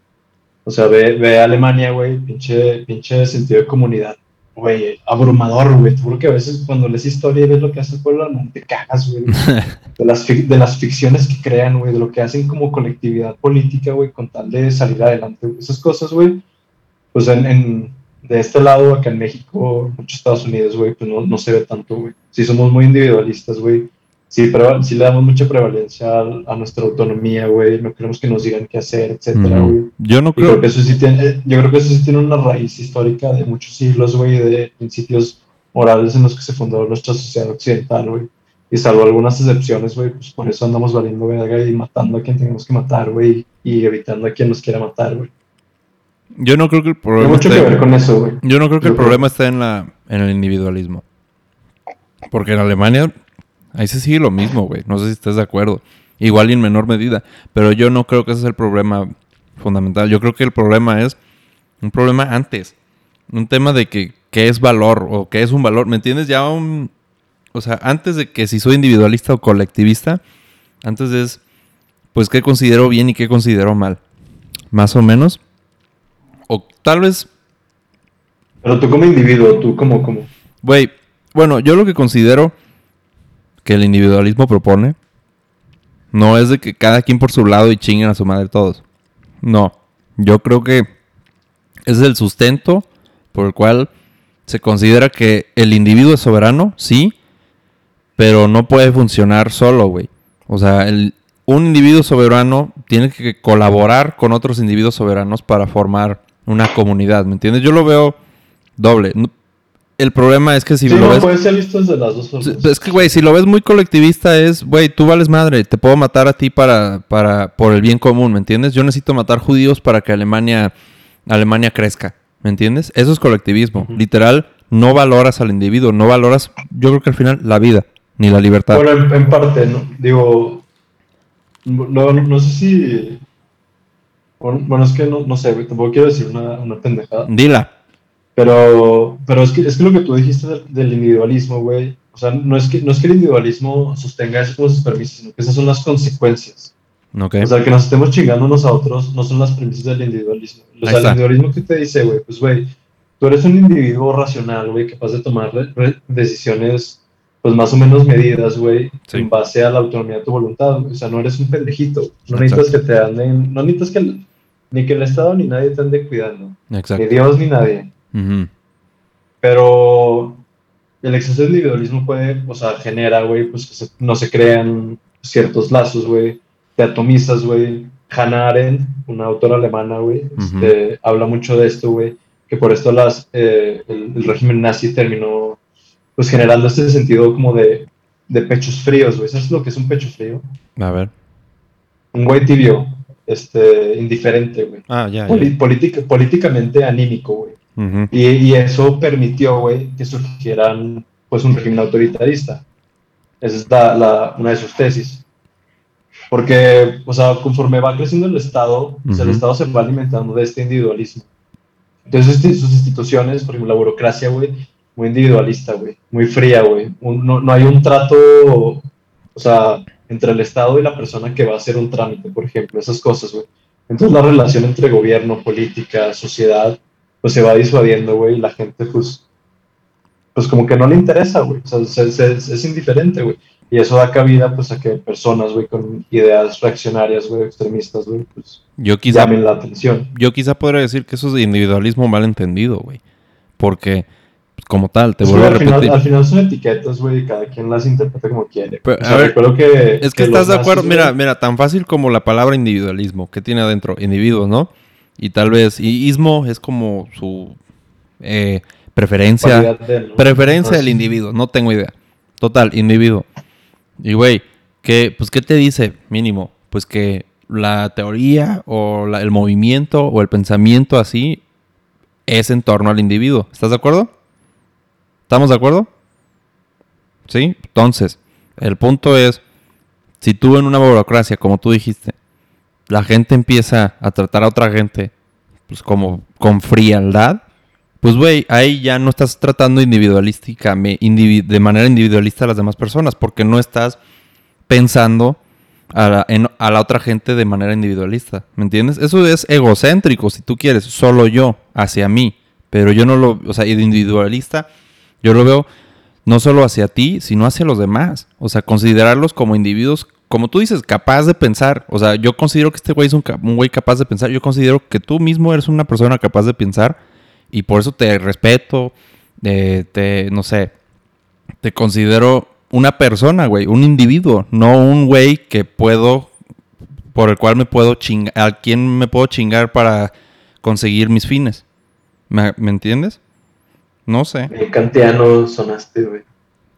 O sea, ve, ve Alemania, güey, pinche, pinche sentido de comunidad, güey, abrumador, güey. Te que a veces cuando lees historia y ves lo que hace el pueblo, te cagas, güey. De las, de las ficciones que crean, güey, de lo que hacen como colectividad política, güey, con tal de salir adelante. Esas cosas, güey, pues en, en, de este lado, acá en México, muchos Estados Unidos, güey, pues no, no se ve tanto, güey. Sí somos muy individualistas, güey sí, pero sí le damos mucha prevalencia a, nuestra autonomía, güey. No queremos que nos digan qué hacer, etcétera, güey. Yo no creo... que eso sí tiene, yo creo que eso sí tiene una raíz histórica de muchos siglos, güey, de principios morales en los que se fundó nuestra sociedad occidental, güey. Y salvo algunas excepciones, güey, pues por eso andamos valiendo verga y matando a quien tenemos que matar, güey, y evitando a quien nos quiera matar, güey. Yo no creo que el problema. Tiene mucho que ver con eso, güey. Yo no creo que el problema esté en, la, en el individualismo. Porque en Alemania Ahí se sigue lo mismo, güey. No sé si estás de acuerdo. Igual y en menor medida. Pero yo no creo que ese es el problema fundamental. Yo creo que el problema es un problema antes. Un tema de que qué es valor o qué es un valor. ¿Me entiendes? Ya un... O sea, antes de que si soy individualista o colectivista, antes es, pues, qué considero bien y qué considero mal. Más o menos. O tal vez... Pero tú como individuo, tú como... como... Güey, bueno, yo lo que considero que el individualismo propone no es de que cada quien por su lado y chinguen a su madre todos. No, yo creo que es el sustento por el cual se considera que el individuo es soberano, sí, pero no puede funcionar solo, güey. O sea, el, un individuo soberano tiene que colaborar con otros individuos soberanos para formar una comunidad, ¿me entiendes? Yo lo veo doble. El problema es que si lo no, ves. puede ser visto desde las dos formas. Es que, güey, si lo ves muy colectivista, es, güey, tú vales madre, te puedo matar a ti para, para, por el bien común, ¿me entiendes? Yo necesito matar judíos para que Alemania, Alemania crezca, ¿me entiendes? Eso es colectivismo. Literal, no valoras al individuo, no valoras, yo creo que al final, la vida, ni la libertad. Bueno, en, parte, ¿no? Digo, no, no sé si Bueno, es que no, no sé, tampoco quiero decir una, una pendejada. Dila. Pero, pero es, que, es que lo que tú dijiste del, del individualismo, güey, o sea, no es, que, no es que el individualismo sostenga eso como sus permisos, sino que esas son las consecuencias. Ok. O sea, que nos estemos chingando unos a otros no son las premisas del individualismo. O sea, el individualismo que te dice, güey, pues, güey, tú eres un individuo racional, güey, capaz de tomar re- re- decisiones, pues, más o menos medidas, güey, Sí. en base a la autonomía de tu voluntad. güey. O sea, no eres un pendejito. No Exacto. necesitas que te anden, no necesitas que el- ni que el Estado ni nadie te ande cuidando. Exacto. Ni Dios ni nadie. Ujú. Pero el exceso de individualismo puede, o sea, genera, güey, pues que se- no se crean ciertos lazos, güey, te atomizas, güey. Hannah Arendt, una autora alemana, güey, este, habla mucho de esto, güey, que por esto las, eh, el, el régimen nazi terminó, pues, generando este sentido como de, de pechos fríos, güey. ¿Sabes lo que es un pecho frío? A ver. Un güey tibio, este, indiferente, güey. Ah, ya, Poli- ya. política- políticamente anímico, güey. Ujú. Y, y eso permitió, güey, que surgieran, pues, un régimen autoritarista. Esa es la, la- una de sus tesis. Porque, o sea, conforme va creciendo el Estado, pues, el Ujú. Estado se va alimentando de este individualismo. Entonces, este- sus instituciones, por ejemplo, la burocracia, güey, muy individualista, güey, muy fría, güey. No, no hay un trato, o sea, entre el Estado y la persona que va a hacer un trámite, por ejemplo, esas cosas, güey. Entonces, la relación entre gobierno, política, sociedad, pues se va disuadiendo, güey, y la gente, pues, pues como que no le interesa, güey. O sea, se- se- es indiferente, güey. Y eso da cabida, pues, a que personas, güey, con ideas reaccionarias, güey, extremistas, güey, pues, Yo quizá, llamen la atención. yo quizá podría decir que eso es de individualismo mal entendido, güey. Porque, como tal, te Es que vuelvo a final, repetir. al final son etiquetas, güey, y cada quien las interpreta como quiere. Pero, o sea, a ver, que... Es que estás de acuerdo, mira, mira, tan fácil como la palabra individualismo, que tiene adentro? Individuos, ¿no? Y tal vez, y ismo es como su eh, preferencia, cualidad de, ¿no? preferencia del sí. individuo, no tengo idea. Total, individuo. Y güey, ¿qué, pues, ¿qué te dice mínimo? Pues que la teoría o la- el movimiento o el pensamiento así es en torno al individuo. ¿Estás de acuerdo? ¿Estamos de acuerdo? ¿Sí? Entonces, el punto es, si tú en una burocracia, como tú dijiste, la gente empieza a tratar a otra gente pues como con frialdad, pues güey, ahí ya no estás tratando individualísticamente, indivi- de manera individualista a las demás personas, porque no estás pensando a la, otra gente de manera individualista, ¿me entiendes? Eso es egocéntrico, si tú quieres, solo yo, hacia mí, pero yo no lo, o sea, individualista, yo lo veo no solo hacia ti, sino hacia los demás. O sea, considerarlos como individuos, como tú dices, capaz de pensar. O sea, yo considero que este güey es un, güey capaz de pensar. Yo considero que tú mismo eres una persona capaz de pensar y por eso te respeto, eh, te, no sé, te considero una persona, güey, un individuo, no un güey que puedo, por el cual me puedo chingar, a quien me puedo chingar para conseguir mis fines. ¿Me, entiendes? No sé. El kantiano sonaste, güey.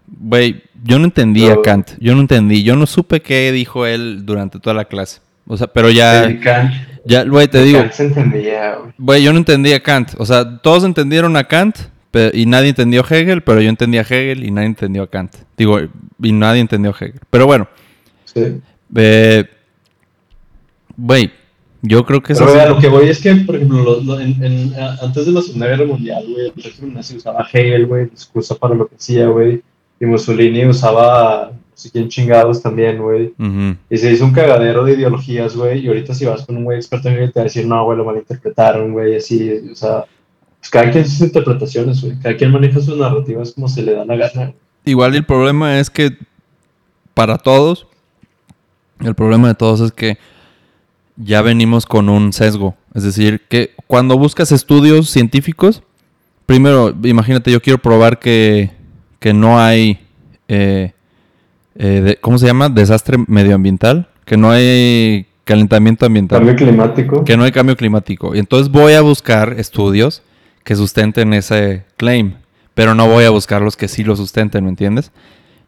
Güey, yo no entendí a. Kant. Yo no entendí. Yo no supe qué dijo él durante toda la clase. O sea, pero ya, Kant, ya, güey, te digo, Kant se entendía, güey. güey, yo no entendí a Kant. O sea, todos entendieron a Kant y nadie entendió a Hegel, pero yo entendí a Hegel y nadie entendió a Kant. Digo, y nadie entendió a Hegel. Pero bueno, Sí. eh, güey, yo creo que Pero vea, lo que voy es que, por ejemplo, lo- lo- en- en- antes de la Segunda Guerra Mundial, güey, el régimen nazi usaba Hegel, güey, excusa para lo que hacía, güey. Y Mussolini usaba, no sé quién chingados también, güey. Y se hizo un cagadero de ideologías, güey. Y ahorita si vas con un güey experto en te va a decir, no, güey, lo malinterpretaron, güey, así. O sea, pues cada quien sus interpretaciones, güey. Cada quien maneja sus narrativas como se le da la gana. Igual el problema es que para todos, el problema de todos es que ya venimos con un sesgo. Es decir, que cuando buscas estudios científicos, primero, imagínate, yo quiero probar que, que no hay, eh, eh, de- ¿cómo se llama? Desastre medioambiental, que no hay calentamiento ambiental. Cambio climático. que no hay cambio climático. Y entonces voy a buscar estudios que sustenten ese claim, pero no voy a buscar los que sí lo sustenten, ¿me entiendes?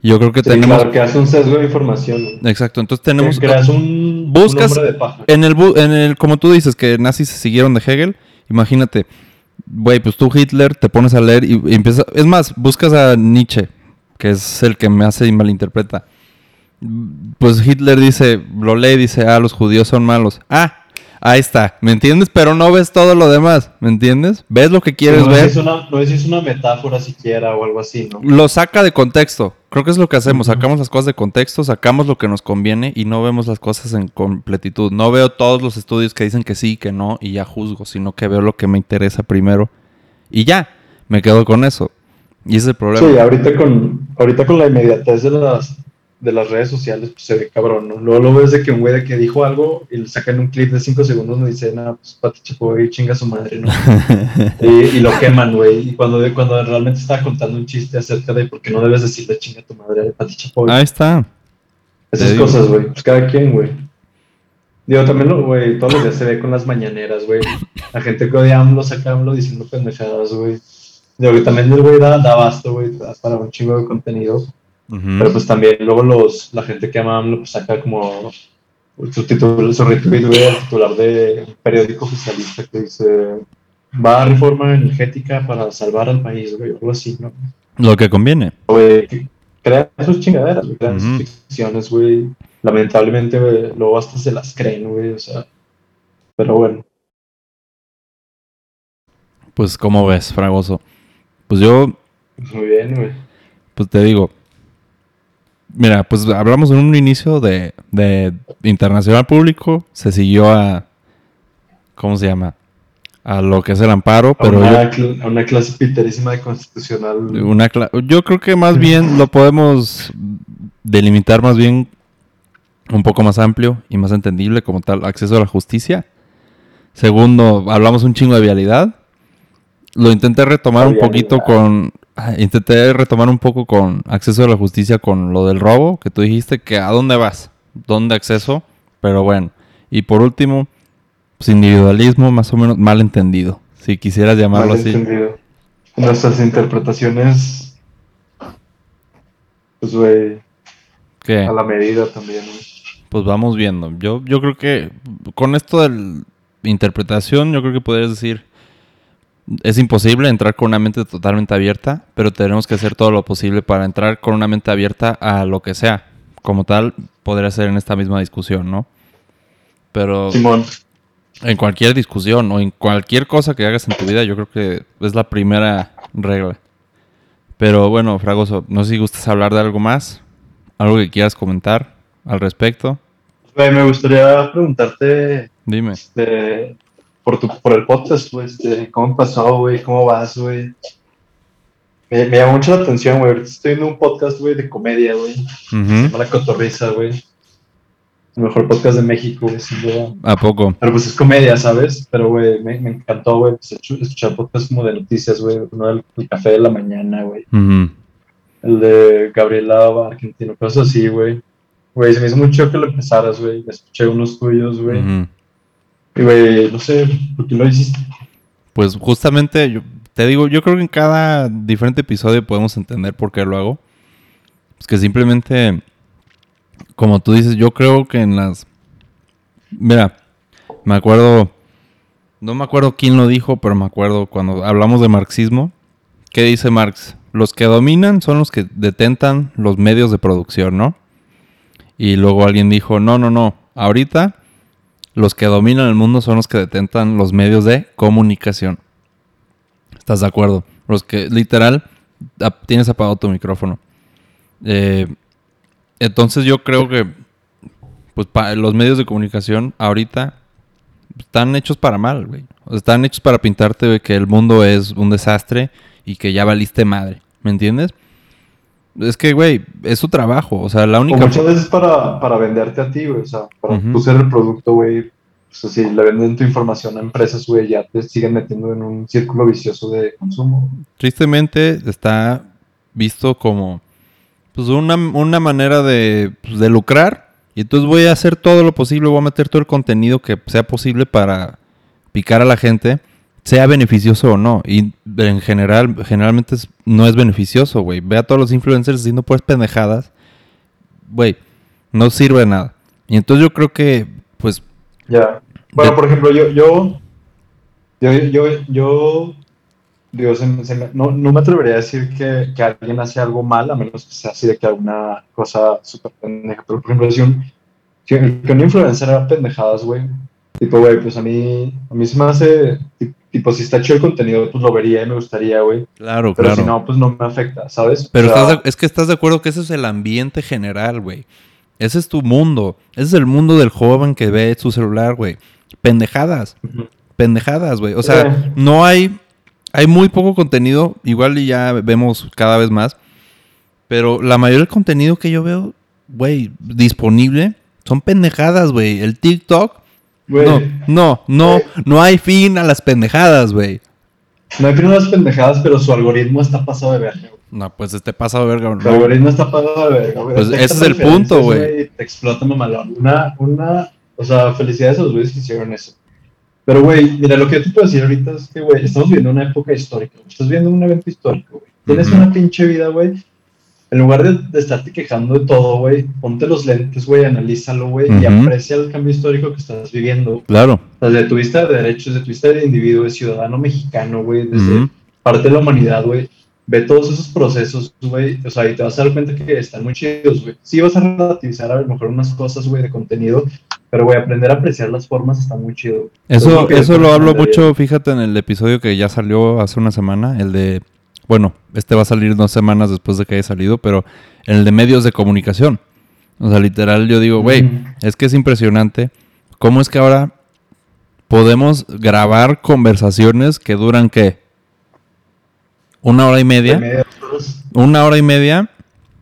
Yo creo que Sí, tenemos... claro, que hace un sesgo de información. Exacto, entonces tenemos... Que creas un, buscas- un de paja. En el, bu- en el, como tú dices, que nazis se siguieron de Hegel, imagínate, güey, pues tú Hitler te pones a leer y, empiezas... Es más, buscas a Nietzsche, que es el que me hace y malinterpreta. Pues Hitler dice, lo lee dice, ah, los judíos son malos. Ah, Ahí está, ¿me entiendes? Pero no ves todo lo demás, ¿me entiendes? Ves lo que quieres no ver. Es una, no es una metáfora siquiera o algo así, ¿no? Lo saca de contexto. Creo que es lo que hacemos. Sacamos las cosas de contexto, sacamos lo que nos conviene y no vemos las cosas en completitud. No veo todos los estudios que dicen que sí, que no y ya juzgo, sino que veo lo que me interesa primero y ya, me quedo con eso. Y ese es el problema. Sí, ahorita con, ahorita con la inmediatez de las, de las redes sociales, pues se ve cabrón, ¿no? Luego lo ves de que un güey de que dijo algo y le sacan un clip de 5 segundos y dice, no, pues Pati Chapoy chinga su madre, ¿no? y, y, lo queman, güey. Y cuando, cuando realmente está contando un chiste acerca de por qué no debes decirle chinga tu madre a Pati Chapoy. Ahí está. Esas cosas, güey. Pues cada quien, güey. Digo, también, güey, todos los días se ve con las mañaneras, güey. La gente que odia AMLO saca AMLO diciendo pendejadas, güey. Digo, que también el güey da, da basto, güey, para un chingo de contenido. Pero pues también luego los, la gente que ama AMLO pues saca como su, título, su retweet, el titular de un periódico oficialista que dice va a reforma energética para salvar al país, güey, algo así, ¿no? Lo que conviene. Güey, crean sus chingaderas, güey, crean sus ficciones, güey. Lamentablemente, güey, luego hasta se las creen, güey, o sea. Pero bueno. Pues, ¿cómo ves, Fragoso? Pues yo. Muy bien, güey. Pues te digo, Mira, pues hablamos en un inicio de, de internacional público, se siguió a, ¿cómo se llama? A lo que es el amparo, pero... A una, una clase piterísima de constitucional. Una yo creo que más bien lo podemos delimitar más bien un poco más amplio y más entendible como tal, acceso a la justicia. Segundo, hablamos un chingo de vialidad. Lo intenté retomar un poquito con intenté retomar un poco con acceso a la justicia con lo del robo, que tú dijiste que a dónde vas, dónde acceso, pero bueno. Y por último, pues individualismo más o menos mal entendido, si quisieras llamarlo así. Nuestras interpretaciones, pues güey, a la medida también. Pues vamos viendo. Yo, yo creo que con esto de interpretación, yo creo que podrías decir es imposible entrar con una mente totalmente abierta, pero tenemos que hacer todo lo posible para entrar con una mente abierta a lo que sea. Como tal, podría ser en esta misma discusión, ¿no? Pero Simón. en cualquier discusión o en cualquier cosa que hagas en tu vida, yo creo que es la primera regla. Pero bueno, Fragoso, no sé si gustas hablar de algo más, algo que quieras comentar al respecto. Me gustaría preguntarte. Dime. Este, por, tu, por el podcast, güey, este, ¿cómo pasó, güey? ¿Cómo vas, güey? Me, me llamó mucho la atención, güey. Estoy viendo un podcast, güey, de comedia, güey. Uh La cotorriza, güey. El mejor podcast de México, güey, sin duda. ¿A poco? Pero pues es comedia, ¿sabes? Pero, güey, me, me encantó, güey, pues, escuchar podcasts como de noticias, güey. Uno del el Café de la Mañana, güey. El de Gabriela Argentino, cosas así, güey. Güey, se me hizo mucho que lo empezaras, güey. Escuché unos tuyos, güey. No sé, ¿por qué lo hiciste? Pues justamente, yo, te digo, yo creo que en cada diferente episodio podemos entender por qué lo hago. Es que simplemente, como tú dices, yo creo que en las... Mira, me acuerdo, no me acuerdo quién lo dijo, pero me acuerdo cuando hablamos de marxismo. ¿Qué dice Marx? Los que dominan son los que detentan los medios de producción, ¿no? Y luego alguien dijo, no, no, no, ahorita los que dominan el mundo son los que detentan los medios de comunicación. ¿Estás de acuerdo? Los que literal tienes apagado tu micrófono. Eh, entonces yo creo que pues los medios de comunicación ahorita están hechos para mal, güey. Están hechos para pintarte que el mundo es un desastre y que ya valiste madre. ¿Me entiendes? Es que, güey, es su trabajo. O sea, la única. O muchas veces para, para venderte a ti, güey. O sea, para tú ser el producto, güey. O sea, si le venden tu información a empresas, güey, ya te siguen metiendo en un círculo vicioso de consumo. Tristemente está visto como pues una, una manera de, pues, de lucrar. Y entonces voy a hacer todo lo posible, voy a meter todo el contenido que sea posible para picar a la gente sea beneficioso o no. Y en general, generalmente no es beneficioso, güey. Ve a todos los influencers haciendo pues pendejadas. Güey, no sirve de nada. Y entonces yo creo que, pues... Ya. Bueno, por ejemplo, yo, yo, yo, yo, yo Dios, no, no, me atrevería a decir que, que, alguien hace algo mal, a menos que sea así de que alguna cosa súper pendeja. Pero, por ejemplo, si un, si un influencer era pendejadas, güey, Tipo, güey, pues a mí, a mí se me hace, tipo, si está chido el contenido, pues lo vería y me gustaría, güey. Claro, Pero claro. si no, pues no me afecta, ¿sabes? Pero O sea, estás de- es que estás de acuerdo que ese es el ambiente general, güey. Ese es tu mundo. Ese es el mundo del joven que ve su celular, güey. Pendejadas. Pendejadas, güey. O sea, Sí. no hay... Hay muy poco contenido. Igual y ya vemos cada vez más. Pero la mayoría del contenido que yo veo, güey, disponible, son pendejadas, güey. El TikTok... No, no, no, no hay fin a las pendejadas, güey. no hay primeras pendejadas, pero su algoritmo está pasado de verga. No, pues este pasado de verga. Su algoritmo está pasado de verga, güey. Pues ese es el punto, güey. Te explota mamalón. Una, una, o sea, felicidades a los güeyes que hicieron eso. Pero, güey, mira, lo que yo te puedo decir ahorita es que, güey, estamos viviendo una época histórica. Estás viendo un evento histórico, güey. Tienes una pinche vida, güey. En lugar de, de estarte quejando de todo, güey, ponte los lentes, güey, analízalo, güey, y aprecia el cambio histórico que estás viviendo. Claro. Desde tu vista de derechos, desde tu vista de individuo, de ciudadano mexicano, güey, desde parte de la humanidad, güey. Ve todos esos procesos, güey. O sea, y te vas a dar cuenta que están muy chidos, güey. Sí vas a relativizar a lo mejor unas cosas, güey, de contenido, pero, güey, aprender a apreciar las formas está muy chido. Es Eso, eso lo hablo mucho, fíjate, en el episodio que ya salió hace una semana, el de, bueno, este va a salir dos semanas después de que haya salido, pero el de medios de comunicación. O sea, literal, yo digo, güey, es que es impresionante cómo es que ahora podemos grabar conversaciones que duran, ¿qué? Una hora y media. una hora y media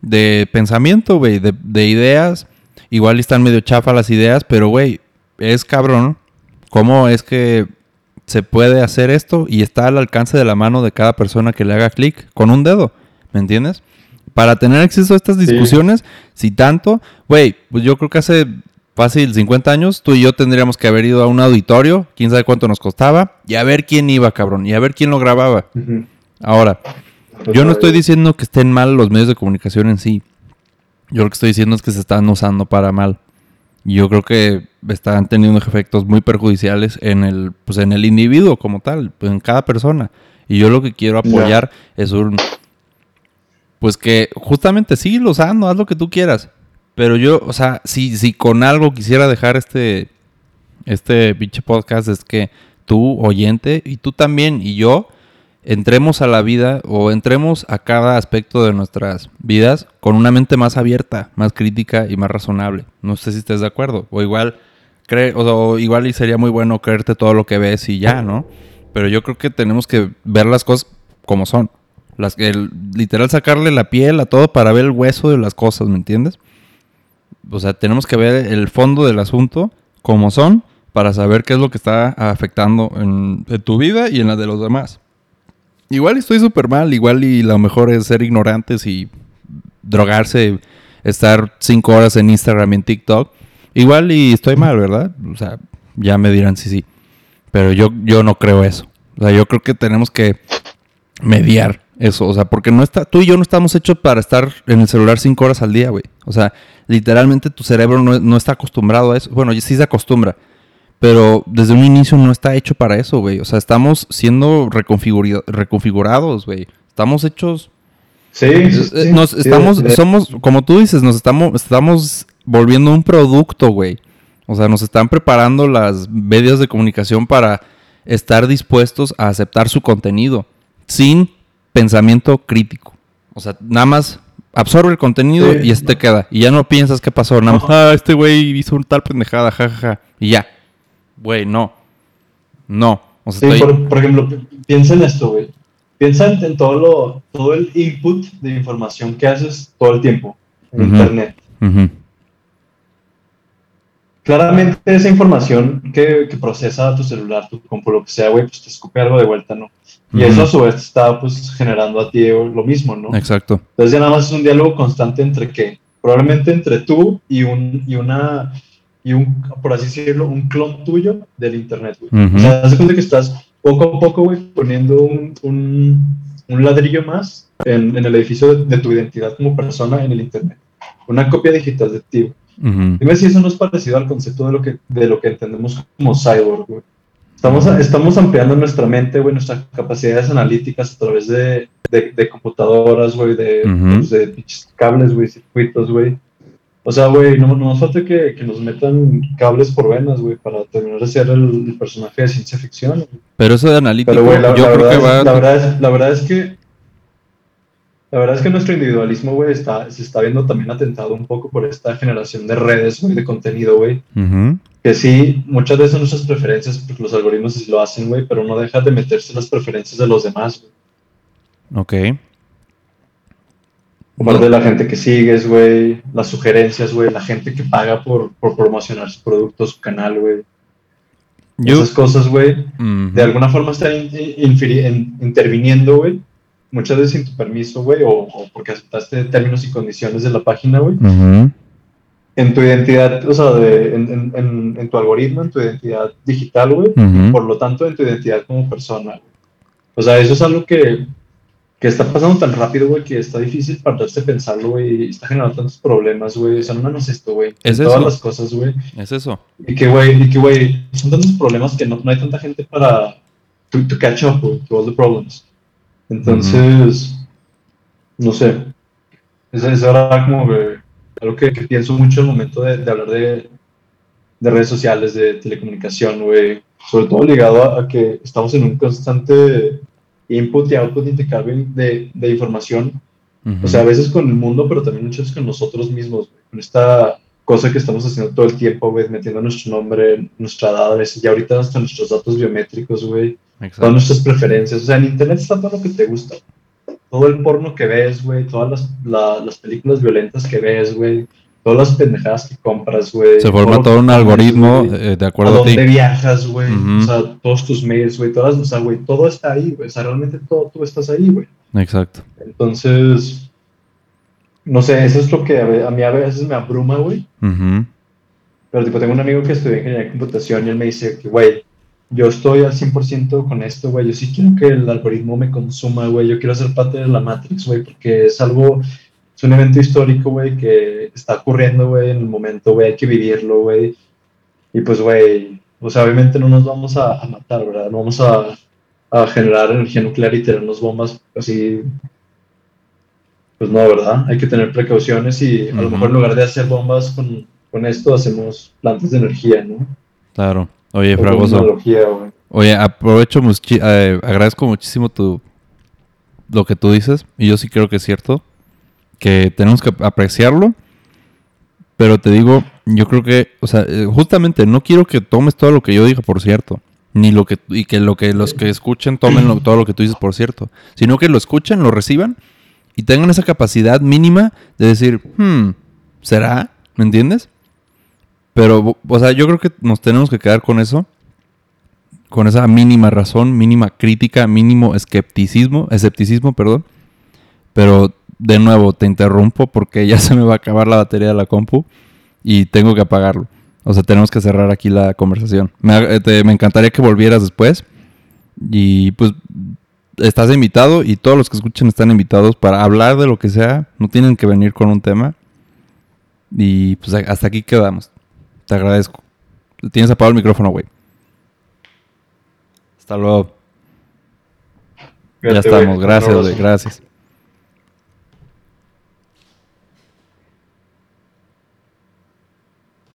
de pensamiento, güey, de, de ideas. Igual están medio chafa las ideas, pero, güey, es cabrón. ¿Cómo es que se puede hacer esto y está al alcance de la mano de cada persona que le haga clic con un dedo? ¿Me entiendes? Para tener acceso a estas Sí. discusiones, si tanto, güey, pues yo creo que hace fácil 50 años, tú y yo tendríamos que haber ido a un auditorio, quién sabe cuánto nos costaba, y a ver quién iba, cabrón, y a ver quién lo grababa. Ahora, Pues, yo no estoy diciendo que estén mal los medios de comunicación en sí. Yo lo que estoy diciendo es que se están usando para mal. Yo creo que están teniendo efectos muy perjudiciales en el, pues en el individuo como tal, en cada persona. Y yo lo que quiero Ya. apoyar es un, pues que justamente sí, usando, haz lo que tú quieras. Pero yo, o sea, si, si con algo quisiera dejar este, este pinche podcast es que tú, oyente, y tú también, y yo, entremos a la vida o entremos a cada aspecto de nuestras vidas con una mente más abierta, más crítica y más razonable. No sé si estés de acuerdo. O igual, cree, o, igual y sería muy bueno creerte todo lo que ves y ya, ¿no? Pero yo creo que tenemos que ver las cosas como son. Las literal sacarle la piel a todo para ver el hueso de las cosas, ¿me entiendes? O sea, tenemos que ver el fondo del asunto como son para saber qué es lo que está afectando en tu vida y en la de los demás. Igual estoy súper mal, igual y lo mejor es ser ignorantes y drogarse, estar cinco horas en Instagram y en TikTok. Igual y estoy mal, ¿verdad? O sea, ya me dirán si sí. Pero yo, yo no creo eso. O sea, yo creo que tenemos que mediar eso. O sea, porque no está, tú y yo no estamos hechos para estar en el celular cinco horas al día, güey. O sea, literalmente tu cerebro no, no está acostumbrado a eso. Bueno, sí se acostumbra. Pero desde un inicio no está hecho para eso, güey. O sea, estamos siendo reconfigura- reconfigurados, güey. Estamos hechos Sí, eh, nos sí, estamos, somos, como tú dices, nos estamos, estamos volviendo un producto, güey. O sea, nos están preparando las medios de comunicación para estar dispuestos a aceptar su contenido sin pensamiento crítico. O sea, nada más absorbe el contenido Sí. y este te queda. Y ya no piensas qué pasó. Nada más, ah, este güey hizo un tal pendejada, jajaja. Y ya. Güey, no. No. O sea, Sí, por, por ejemplo, pi- piensa en esto, güey. Piensa en, todo, lo, todo el input de información que haces todo el tiempo en. Internet. Claramente esa información que, que procesa tu celular, tu compu, lo que sea, güey, pues te escupe algo de vuelta, ¿no? Y eso a su vez está pues generando a ti lo mismo, ¿no? Exacto. Entonces ya nada más es un diálogo constante entre qué? Probablemente entre tú y un, y una, y un, por así decirlo, un clon tuyo del internet, güey. Ujú. O sea, de cuenta que estás poco a poco, güey, poniendo un, un, un ladrillo más en, en el edificio de, de tu identidad como persona en el internet. Una copia digital de ti. güey. Ujú. Dime si eso no es parecido al concepto de lo que, de lo que entendemos como cyborg, güey. Estamos, estamos ampliando nuestra mente, güey, nuestras capacidades analíticas a través de, de, de computadoras, güey, de, Ujú. pues, de cables, güey, circuitos, güey. O sea, güey, no, no nos falta que, que, nos metan cables por venas, güey, para terminar de ser el, personaje de ciencia ficción. Pero eso de analítico, yo creo que va... La verdad, es, la verdad es que la verdad es que nuestro individualismo, güey, está, se está viendo también atentado un poco por esta generación de redes, güey, de contenido, güey. Que sí, muchas veces son nuestras preferencias, porque los algoritmos sí lo hacen, güey, pero no deja de meterse en las preferencias de los demás, güey. Ok. Como de la gente que sigues, güey, las sugerencias, güey, la gente que paga por, por promocionar su producto, su canal, güey. Esas cosas, güey, de alguna forma están interviniendo, güey, muchas veces sin tu permiso, güey, o, porque aceptaste términos y condiciones de la página, güey, en tu identidad, o sea, de, en, en, en, tu algoritmo, en tu identidad digital, güey, por lo tanto, en tu identidad como persona. O sea, eso es algo que, que está pasando tan rápido, güey, que está difícil para pararse pensarlo, güey, y está generando tantos problemas, güey. O sea, no es esto, güey. Es Todas las cosas, güey. Es eso. Y que, güey, y que, güey, son tantos problemas que no, no hay tanta gente para to, to catch up, with to all the problems. Entonces, no sé, es, es ahora como que, algo que, pienso mucho el momento de, hablar de, de, redes sociales, de telecomunicación, güey, sobre todo ligado a, que estamos en un constante input y output intercambio de, de información, o sea, a veces con el mundo, pero también muchas veces con nosotros mismos, con esta cosa que estamos haciendo todo el tiempo, güey, metiendo nuestro nombre, nuestra edad, y ahorita hasta nuestros datos biométricos, güey, todas nuestras preferencias. O sea, en internet está todo lo que te gusta. Todo el porno que ves, güey, todas las, las películas violentas que ves, güey, todas las pendejadas que compras, güey. Se forma todo, un algoritmo eh, de acuerdo a, a dónde viajas, güey. O sea, todos tus mails, güey, todas, o sea, güey, todo está ahí, güey. O sea, realmente todo tú estás ahí, güey. Exacto. Entonces, no sé, eso es lo que a, mí a veces me abruma, güey. Pero, tipo, tengo un amigo que estudia ingeniería de computación y él me dice que, güey, yo estoy al 100% con esto, güey. Yo sí quiero que el algoritmo me consuma, güey. Yo quiero ser parte de la Matrix, güey, porque es algo, es un evento histórico, güey, que está ocurriendo, güey, en el momento, güey. Hay que vivirlo, güey. Y pues, güey, o sea, obviamente no nos vamos a, a matar, ¿verdad? No vamos a, a generar energía nuclear y tenernos bombas así pues no, ¿verdad? Hay que tener precauciones y a lo mejor en lugar de hacer bombas con, con esto, hacemos plantas de energía, ¿no? Claro. Oye, Fragoso. Oye, aprovecho, eh, agradezco muchísimo tu, lo que tú dices, y yo sí creo que es cierto, que tenemos que apreciarlo, pero te digo, yo creo que, o sea, eh, justamente no quiero que tomes todo lo que yo diga por cierto, ni lo que, y que lo que los que escuchen tomen todo lo que tú dices por cierto, sino que lo escuchen, lo reciban y tengan esa capacidad mínima de decir, hmm, ¿será? ¿Me entiendes? Pero, o sea, yo creo que nos tenemos que quedar con eso, con esa mínima razón, mínima crítica, mínimo escepticismo, escepticismo, perdón. Pero, de nuevo, te interrumpo porque ya se me va a acabar la batería de la compu y tengo que apagarlo. O sea, tenemos que cerrar aquí la conversación. Me, eh, me encantaría que volvieras después. Y pues estás invitado y todos los que escuchen están invitados para hablar de lo que sea. No tienen que venir con un tema. Y pues hasta aquí quedamos. Te agradezco. Tienes apagado el micrófono, güey. Hasta luego. ya estamos. Gracias, güey. Gracias.